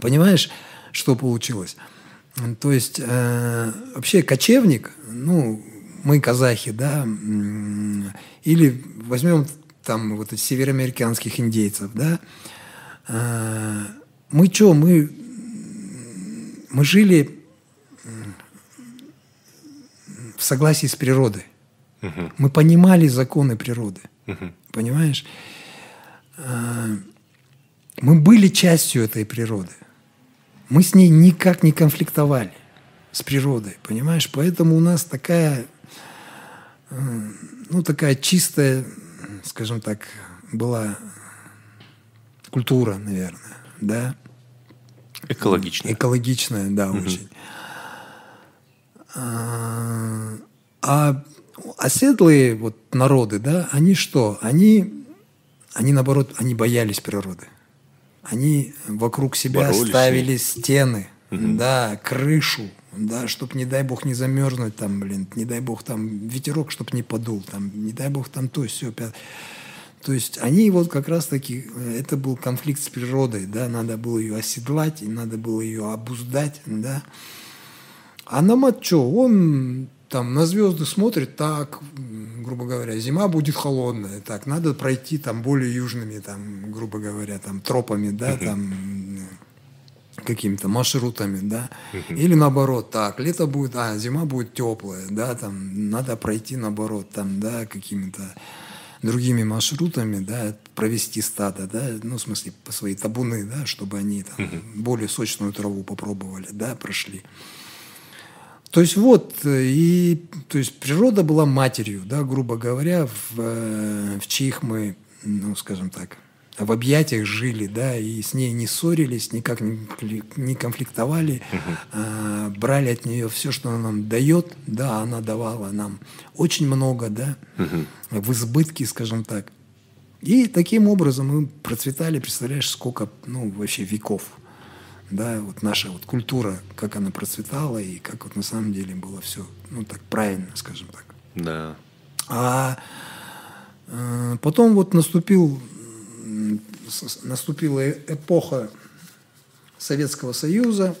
понимаешь, что получилось? То есть э, вообще кочевник, ну, мы казахи, да, или возьмем там вот североамериканских индейцев, да, э, мы что, мы, мы жили в согласии с природой. Угу. Мы понимали законы природы. Угу. Понимаешь? А, мы были частью этой природы. Мы с ней никак не конфликтовали с природой, понимаешь? Поэтому у нас такая, э, ну, такая чистая, скажем так, была культура, наверное, да? Экологичная. Экологичная, да, угу. очень. А, а оседлые вот народы, да, они что? Они, они наоборот, они боялись природы. Они вокруг себя Боролись ставили стены, угу. да, крышу, да, чтоб, не дай бог, не замерзнуть там, блин, не дай бог, там, ветерок, чтоб не подул, там, не дай бог, там то, все, пят... То есть они вот как раз-таки, э, это был конфликт с природой, да, надо было ее оседлать, и надо было ее обуздать, да. А нам от что? Он там на звезды смотрит так, грубо говоря, зима будет холодная, так, надо пройти там более южными, там, грубо говоря, там, тропами, да, там, какими-то маршрутами, да, или наоборот, так, лето будет, а, зима будет теплая, да, там, надо пройти наоборот, там, да, какими-то другими маршрутами, да, провести стадо, да, ну, в смысле, по свои табуны, да, чтобы они там более сочную траву попробовали, да, прошли. То есть вот, и то есть природа была матерью, да, грубо говоря, в, э, в чьих мы, ну, скажем так, в объятиях жили, да, и с ней не ссорились, никак не, конфликтовали, uh-huh. а, брали от нее все, что она нам дает, да, она давала нам очень много, да, uh-huh. в избытке, скажем так. И таким образом мы процветали, представляешь, сколько, ну, вообще веков, да, вот наша вот культура, как она процветала и как вот на самом деле было все, ну, так правильно, скажем так. Да. А э, потом вот наступил наступила эпоха Советского Союза,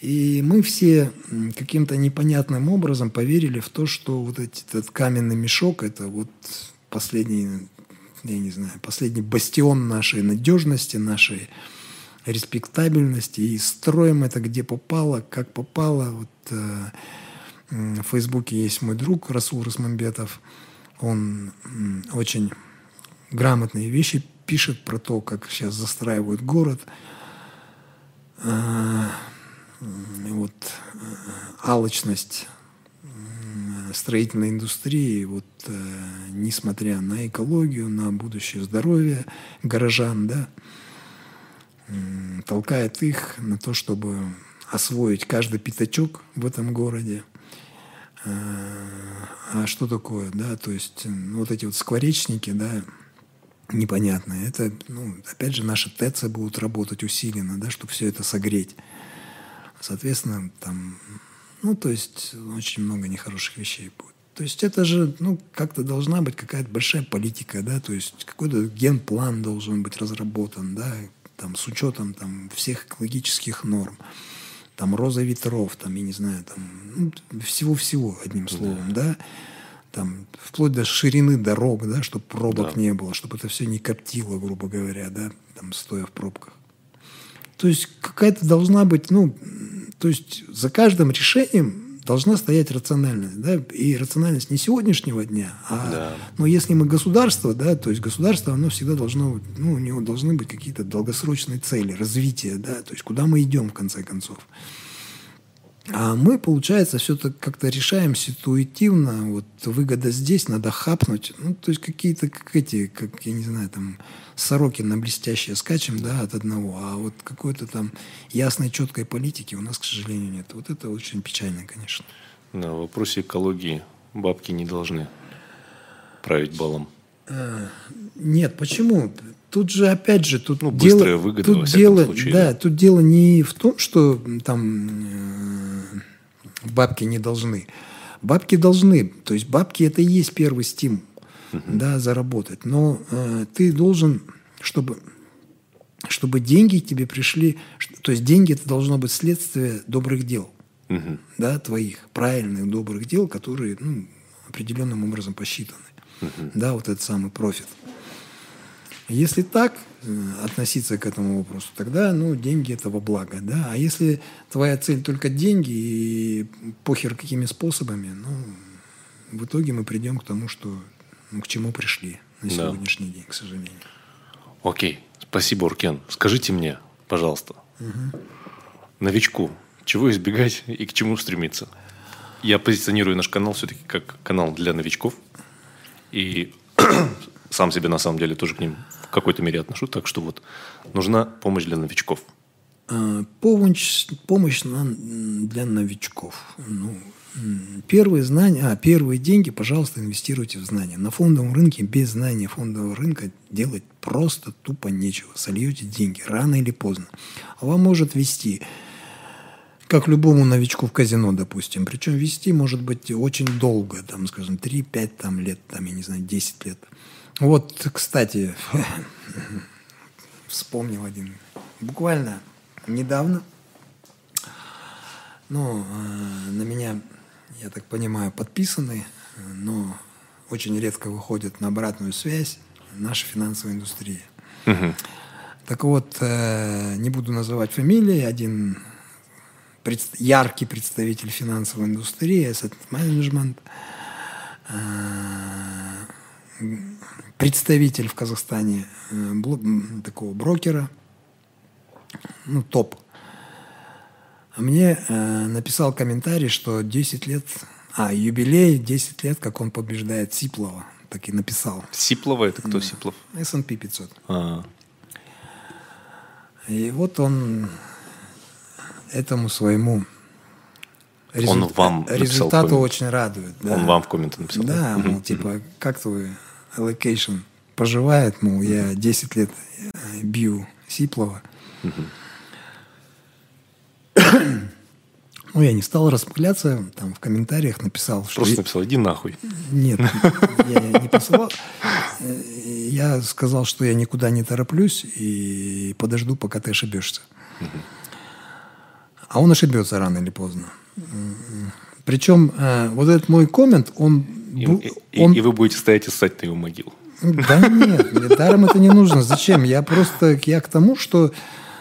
и мы все каким-то непонятным образом поверили в то, что вот этот каменный мешок – это вот последний, я не знаю, последний бастион нашей надежности, нашей респектабельности. И строим это где попало, как попало. Вот э, в Фейсбуке есть мой друг Расул Расмамбетов. Он очень грамотные вещи пишет про то, как сейчас застраивают город. А, вот э, алчность строительной индустрии, вот, э, несмотря на экологию, на будущее здоровье горожан, да, толкает их на то, чтобы освоить каждый пятачок в этом городе. А, а что такое, да, то есть вот эти вот скворечники, да, непонятное. Это, ну, опять же, наши ТЭЦ будут работать усиленно, да, чтобы все это согреть. Соответственно, там, ну, то есть, очень много нехороших вещей будет. То есть это же, ну, как-то должна быть какая-то большая политика, да, то есть какой-то генплан должен быть разработан, да, там, с учетом там всех экологических норм, там, роза ветров, там, я не знаю, там, ну, всего-всего, одним словом, да. да там, вплоть до ширины дорог, да, чтобы пробок да. не было, чтобы это все не коптило, грубо говоря, да, там, стоя в пробках. То есть какая-то должна быть, ну, то есть за каждым решением должна стоять рациональность, да, и рациональность не сегодняшнего дня, а, да. но если мы государство, да, то есть государство, оно всегда должно, ну, у него должны быть какие-то долгосрочные цели, развитие, да, то есть куда мы идем в конце концов. А мы, получается, все это как-то решаем ситуативно. Вот выгода здесь, надо хапнуть. Ну, то есть какие-то, как эти, как, я не знаю, там, сороки на блестящие скачем, да, от одного. А вот какой-то там ясной, четкой политики у нас, к сожалению, нет. Вот это очень печально, конечно. На вопросе экологии бабки не должны править балом. А, нет, почему? Тут же, опять же, тут ну, дело, выгода, тут дело, случае, да, да, тут дело не в том, что там э, бабки не должны. Бабки должны, то есть бабки это и есть первый стимул, uh-huh. да, заработать. Но э, ты должен, чтобы чтобы деньги к тебе пришли, то есть деньги это должно быть следствие добрых дел, uh-huh. да, твоих правильных добрых дел, которые ну, определенным образом посчитаны, uh-huh. да, вот этот самый профит. Если так э, относиться к этому вопросу, тогда ну, деньги это во благо. Да? А если твоя цель только деньги и похер какими способами, ну, в итоге мы придем к тому, что ну, к чему пришли на сегодняшний да. день, к сожалению. Окей, спасибо, Уркен. Скажите мне, пожалуйста, угу. новичку, чего избегать и к чему стремиться? Я позиционирую наш канал все-таки как канал для новичков. И сам себе на самом деле тоже к ним в какой-то мере отношу, так что вот нужна помощь для новичков. А, помощь, помощь для новичков. Ну, первые знания, а первые деньги, пожалуйста, инвестируйте в знания. На фондовом рынке без знания фондового рынка делать просто тупо нечего. Сольете деньги рано или поздно. А вам может вести как любому новичку в казино, допустим. Причем вести может быть очень долго, там, скажем, 3-5 там, лет, там, я не знаю, 10 лет. Вот, кстати, вспомнил один. Буквально недавно ну, э, на меня, я так понимаю, подписаны, но очень редко выходят на обратную связь наша финансовая индустрия. Угу. Так вот, э, не буду называть фамилии, один пред, яркий представитель финансовой индустрии, asset management, э, представитель в Казахстане э, такого брокера, ну, топ, мне э, написал комментарий, что 10 лет, а, юбилей 10 лет, как он побеждает Сиплова. Так и написал. Сиплова это кто да. Сиплов? S&P 500. А-а-а. И вот он этому своему результ... он вам результату очень радует. Да. Он вам в комменты написал. Да, мол, типа, как твой allocation поживает, мол, я 10 лет э, бью Сиплова. Ну, я не стал распыляться, там в комментариях написал, что... Просто написал, иди нахуй. Нет, я не посылал. Э, я сказал, что я никуда не тороплюсь и подожду, пока ты ошибешься. А он ошибется рано или поздно. Причем э, вот этот мой коммент, он... И, он... и, и вы будете стоять и ссать на его могилу. Да нет, мне даром это не нужно. Зачем? Я просто, я к тому, что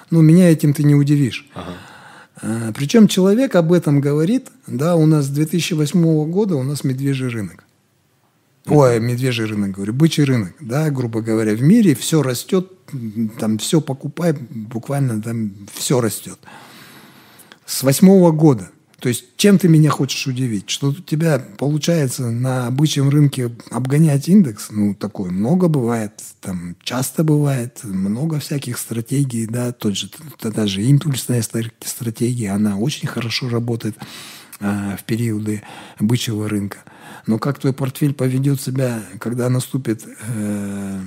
ну, меня этим ты не удивишь. Ага. А, причем человек об этом говорит, да, у нас с 2008 года у нас медвежий рынок. Ой, медвежий рынок, говорю, бычий рынок, да, грубо говоря, в мире все растет, там все покупай, буквально там все растет. С восьмого года то есть чем ты меня хочешь удивить? Что у тебя получается на обычном рынке обгонять индекс? Ну, такое много бывает, там часто бывает, много всяких стратегий, да, тот же, даже импульсная стратегия, она очень хорошо работает а, в периоды бычьего рынка. Но как твой портфель поведет себя, когда наступит э,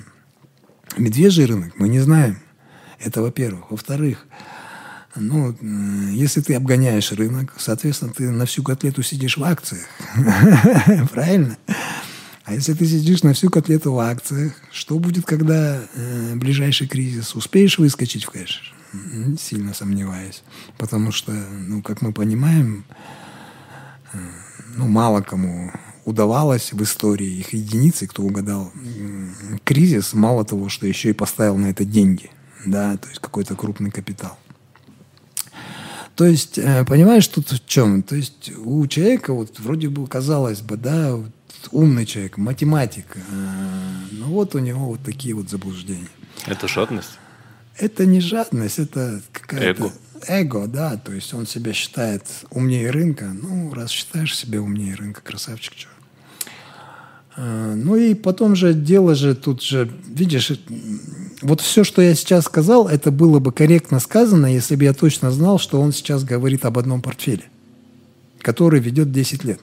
медвежий рынок, мы не знаем. Это во-первых. Во-вторых, ну, если ты обгоняешь рынок, соответственно, ты на всю котлету сидишь в акциях. Правильно? А если ты сидишь на всю котлету в акциях, что будет, когда э, ближайший кризис? Успеешь выскочить в кэш? Сильно сомневаюсь. Потому что, ну, как мы понимаем, э, ну, мало кому удавалось в истории их единицы, кто угадал э, кризис, мало того, что еще и поставил на это деньги, да, то есть какой-то крупный капитал. То есть, э, понимаешь, тут в чем? То есть у человека, вот вроде бы казалось бы, да, вот, умный человек, математик, э, но вот у него вот такие вот заблуждения. Это жадность? Это не жадность, это какая-то... Эго. Эго, да, то есть он себя считает умнее рынка. Ну, раз считаешь себя умнее рынка, красавчик, что. А, ну и потом же дело же тут же, видишь, вот все, что я сейчас сказал, это было бы корректно сказано, если бы я точно знал, что он сейчас говорит об одном портфеле, который ведет 10 лет.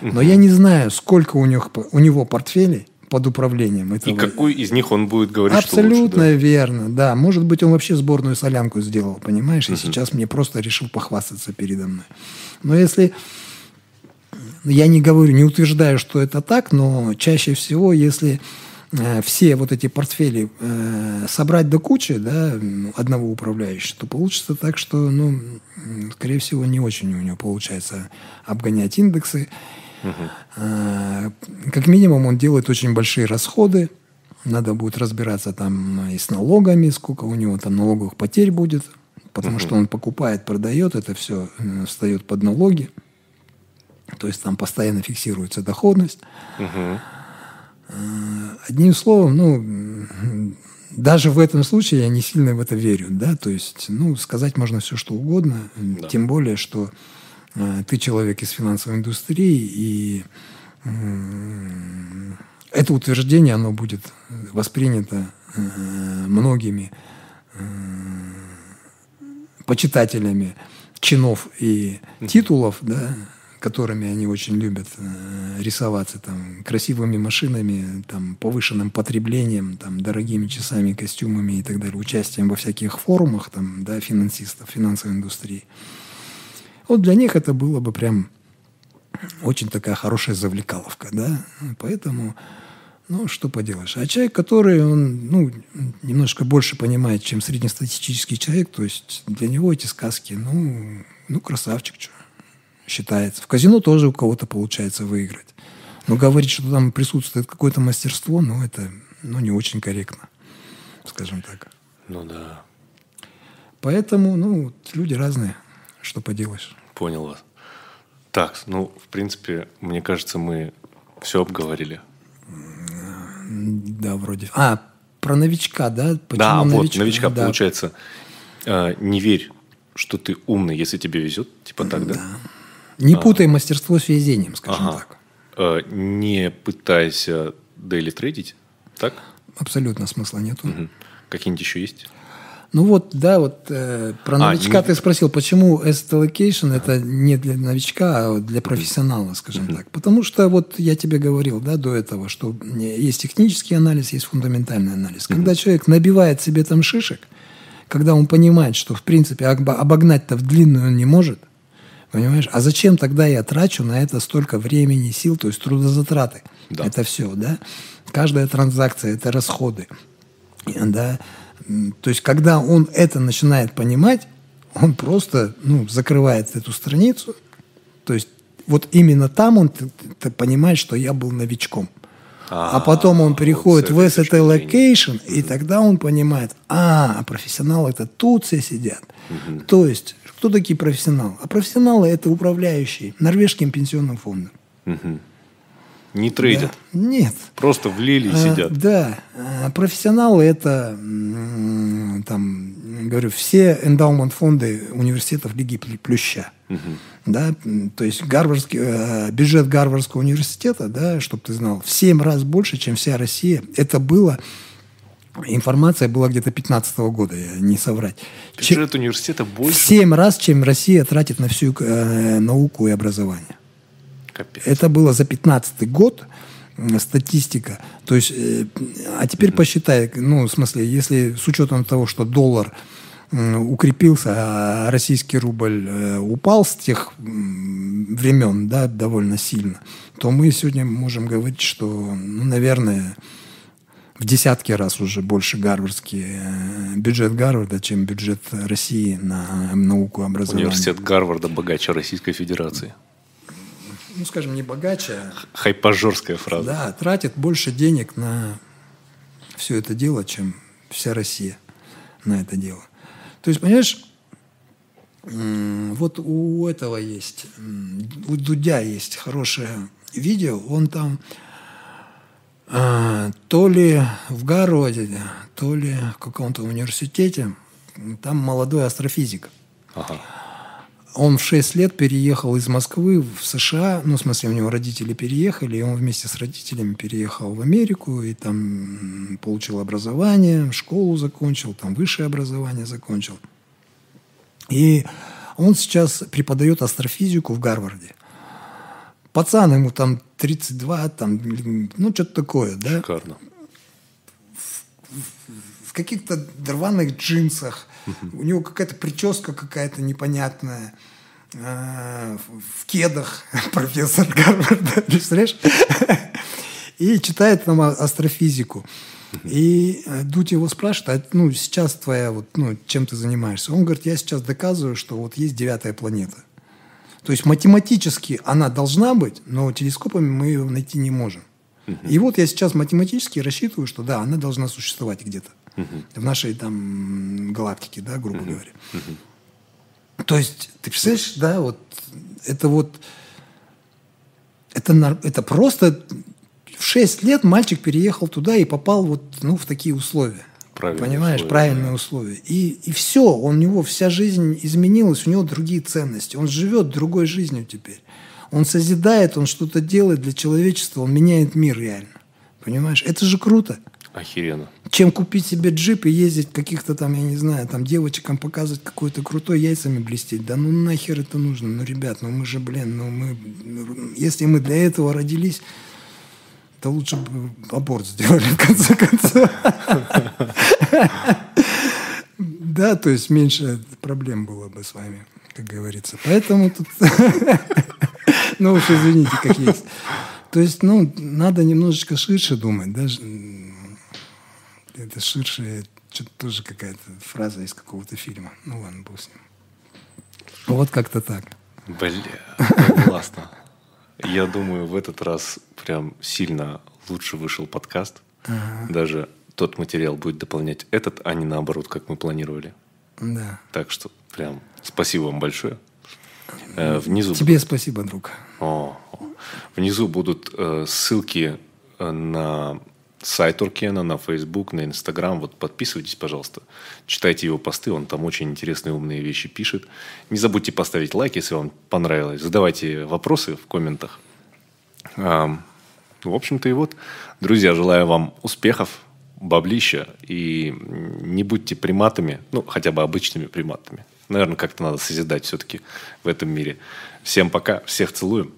Но я не знаю, сколько у него, у него портфелей под управлением. Этого. И какой из них он будет говорить, Абсолютно что лучше, да? верно, да. Может быть, он вообще сборную солянку сделал, понимаешь? И сейчас мне просто решил похвастаться передо мной. Но если я не говорю, не утверждаю, что это так, но чаще всего, если э, все вот эти портфели э, собрать до кучи, да, одного управляющего, то получится так, что, ну, скорее всего, не очень у него получается обгонять индексы. Угу. как минимум, он делает очень большие расходы. Надо будет разбираться там и с налогами, сколько у него там налоговых потерь будет, потому угу. что он покупает, продает, это все встает под налоги. То есть там постоянно фиксируется доходность. Угу. Одним словом, ну, даже в этом случае я не сильно в это верю, да, то есть, ну, сказать можно все, что угодно, да. тем более, что э, ты человек из финансовой индустрии, и э, это утверждение, оно будет воспринято э, многими э, почитателями чинов и титулов, да, которыми они очень любят э, рисоваться, там, красивыми машинами, там, повышенным потреблением, там, дорогими часами, костюмами и так далее, участием во всяких форумах, там, да, финансистов, финансовой индустрии. Вот для них это было бы прям очень такая хорошая завлекаловка, да, поэтому, ну, что поделаешь. А человек, который, он, ну, немножко больше понимает, чем среднестатистический человек, то есть для него эти сказки, ну, ну красавчик, что считается. В казино тоже у кого-то получается выиграть. Но говорить, что там присутствует какое-то мастерство, ну, это ну, не очень корректно, скажем так. Ну да. Поэтому, ну, люди разные. Что поделаешь. Понял вас. Так, ну, в принципе, мне кажется, мы все обговорили. Да, вроде. А, про новичка, да? Почему да, новичка? вот, новичка, да. получается. Э, не верь, что ты умный, если тебе везет, типа так, да? да. Не а. путай мастерство с везением, скажем ага. так. Э, не пытайся дейли трейдить, так? Абсолютно смысла нету. Угу. Какие-нибудь еще есть? Ну вот, да, вот э, про а, новичка не... ты спросил, почему asset allocation это не для новичка, а для профессионала, скажем uh-huh. так. Потому что вот я тебе говорил, да, до этого, что есть технический анализ, есть фундаментальный анализ. Uh-huh. Когда человек набивает себе там шишек, когда он понимает, что в принципе обогнать-то в длинную он не может, понимаешь? А зачем тогда я трачу на это столько времени, сил, то есть трудозатраты? Да. Это все, да? Каждая транзакция – это расходы, да? То есть, когда он это начинает понимать, он просто ну, закрывает эту страницу. То есть, вот именно там он ты, ты понимает, что я был новичком. А, а потом он переходит вот в asset allocation, и тогда он понимает, а, профессионалы это тут все сидят. Угу. То есть, кто такие профессионалы? А профессионалы это управляющие норвежским пенсионным фондом. Угу. Не трейдят? Да. Нет. Просто влили и а, сидят? Да. А, профессионалы это, там, говорю, все эндаумент фонды университетов Лиги Плюща. Угу. Да, то есть Гарвардский, э, бюджет Гарвардского университета, да, чтобы ты знал, в 7 раз больше, чем вся Россия. Это было Информация была где-то 15 -го года, я не соврать. Бюджет Чем, университета больше? В 7 раз, чем Россия тратит на всю э, науку и образование. Капец. Это было за 15 год статистика. То есть, э, а теперь mm-hmm. посчитай, ну, в смысле, если с учетом того, что доллар укрепился, а российский рубль э, упал с тех времен, да, довольно сильно, то мы сегодня можем говорить, что, ну, наверное, в десятки раз уже больше гарвардский э, бюджет Гарварда, чем бюджет России на науку и образование. Университет Гарварда богаче Российской Федерации ну, скажем, не богаче. А Хайпажорская фраза. Да, тратит больше денег на все это дело, чем вся Россия на это дело. То есть, понимаешь, вот у этого есть, у Дудя есть хорошее видео, он там то ли в Гарварде, то ли в каком-то университете, там молодой астрофизик. Ага. Он в 6 лет переехал из Москвы в США, ну, в смысле, у него родители переехали, и он вместе с родителями переехал в Америку, и там получил образование, школу закончил, там высшее образование закончил. И он сейчас преподает астрофизику в Гарварде. Пацан ему там 32, там, ну, что-то такое, да? Шикарно. В, в, в каких-то рваных джинсах, у него какая-то прическа какая-то непонятная. Э, в кедах профессор Гарварда, представляешь? И читает нам астрофизику. И э, Дудь его спрашивает, а ну, сейчас твоя, вот, ну, чем ты занимаешься? Он говорит, я сейчас доказываю, что вот есть девятая планета. То есть математически она должна быть, но телескопами мы ее найти не можем. И вот я сейчас математически рассчитываю, что да, она должна существовать где-то угу. в нашей там галактике, да, грубо угу. говоря. Угу. То есть, ты представляешь, да, вот это вот, это, это просто в 6 лет мальчик переехал туда и попал вот, ну, в такие условия. Правильные Понимаешь, условия, правильные условия. И, и все, у него вся жизнь изменилась, у него другие ценности. Он живет другой жизнью теперь. Он созидает, он что-то делает для человечества, он меняет мир реально. Понимаешь? Это же круто. Охеренно. Чем купить себе джип и ездить каких-то там, я не знаю, там девочкам показывать какой-то крутой яйцами блестеть. Да ну нахер это нужно? Ну, ребят, ну мы же, блин, ну мы... Если мы для этого родились, то лучше бы аборт сделали, в конце концов. Да, то есть меньше проблем было бы с вами, как говорится. Поэтому тут... Ну уж извините, как есть. То есть, ну, надо немножечко ширше думать. Даже это ширше, что-то тоже какая-то фраза из какого-то фильма. Ну ладно, бог с ним. Вот как-то так. Бля, классно. Я думаю, в этот раз прям сильно лучше вышел подкаст. Ага. Даже тот материал будет дополнять этот, а не наоборот, как мы планировали. Да. Так что прям спасибо вам большое. Э, внизу... Тебе спасибо, друг. О, внизу будут э, ссылки э, на сайт Уркена, на Facebook, на Instagram. Вот подписывайтесь, пожалуйста. Читайте его посты, он там очень интересные умные вещи пишет. Не забудьте поставить лайк, если вам понравилось. Задавайте вопросы в комментах. А, в общем-то и вот. Друзья, желаю вам успехов, баблища и не будьте приматами, ну, хотя бы обычными приматами. Наверное, как-то надо созидать все-таки в этом мире. Всем пока, всех целуем.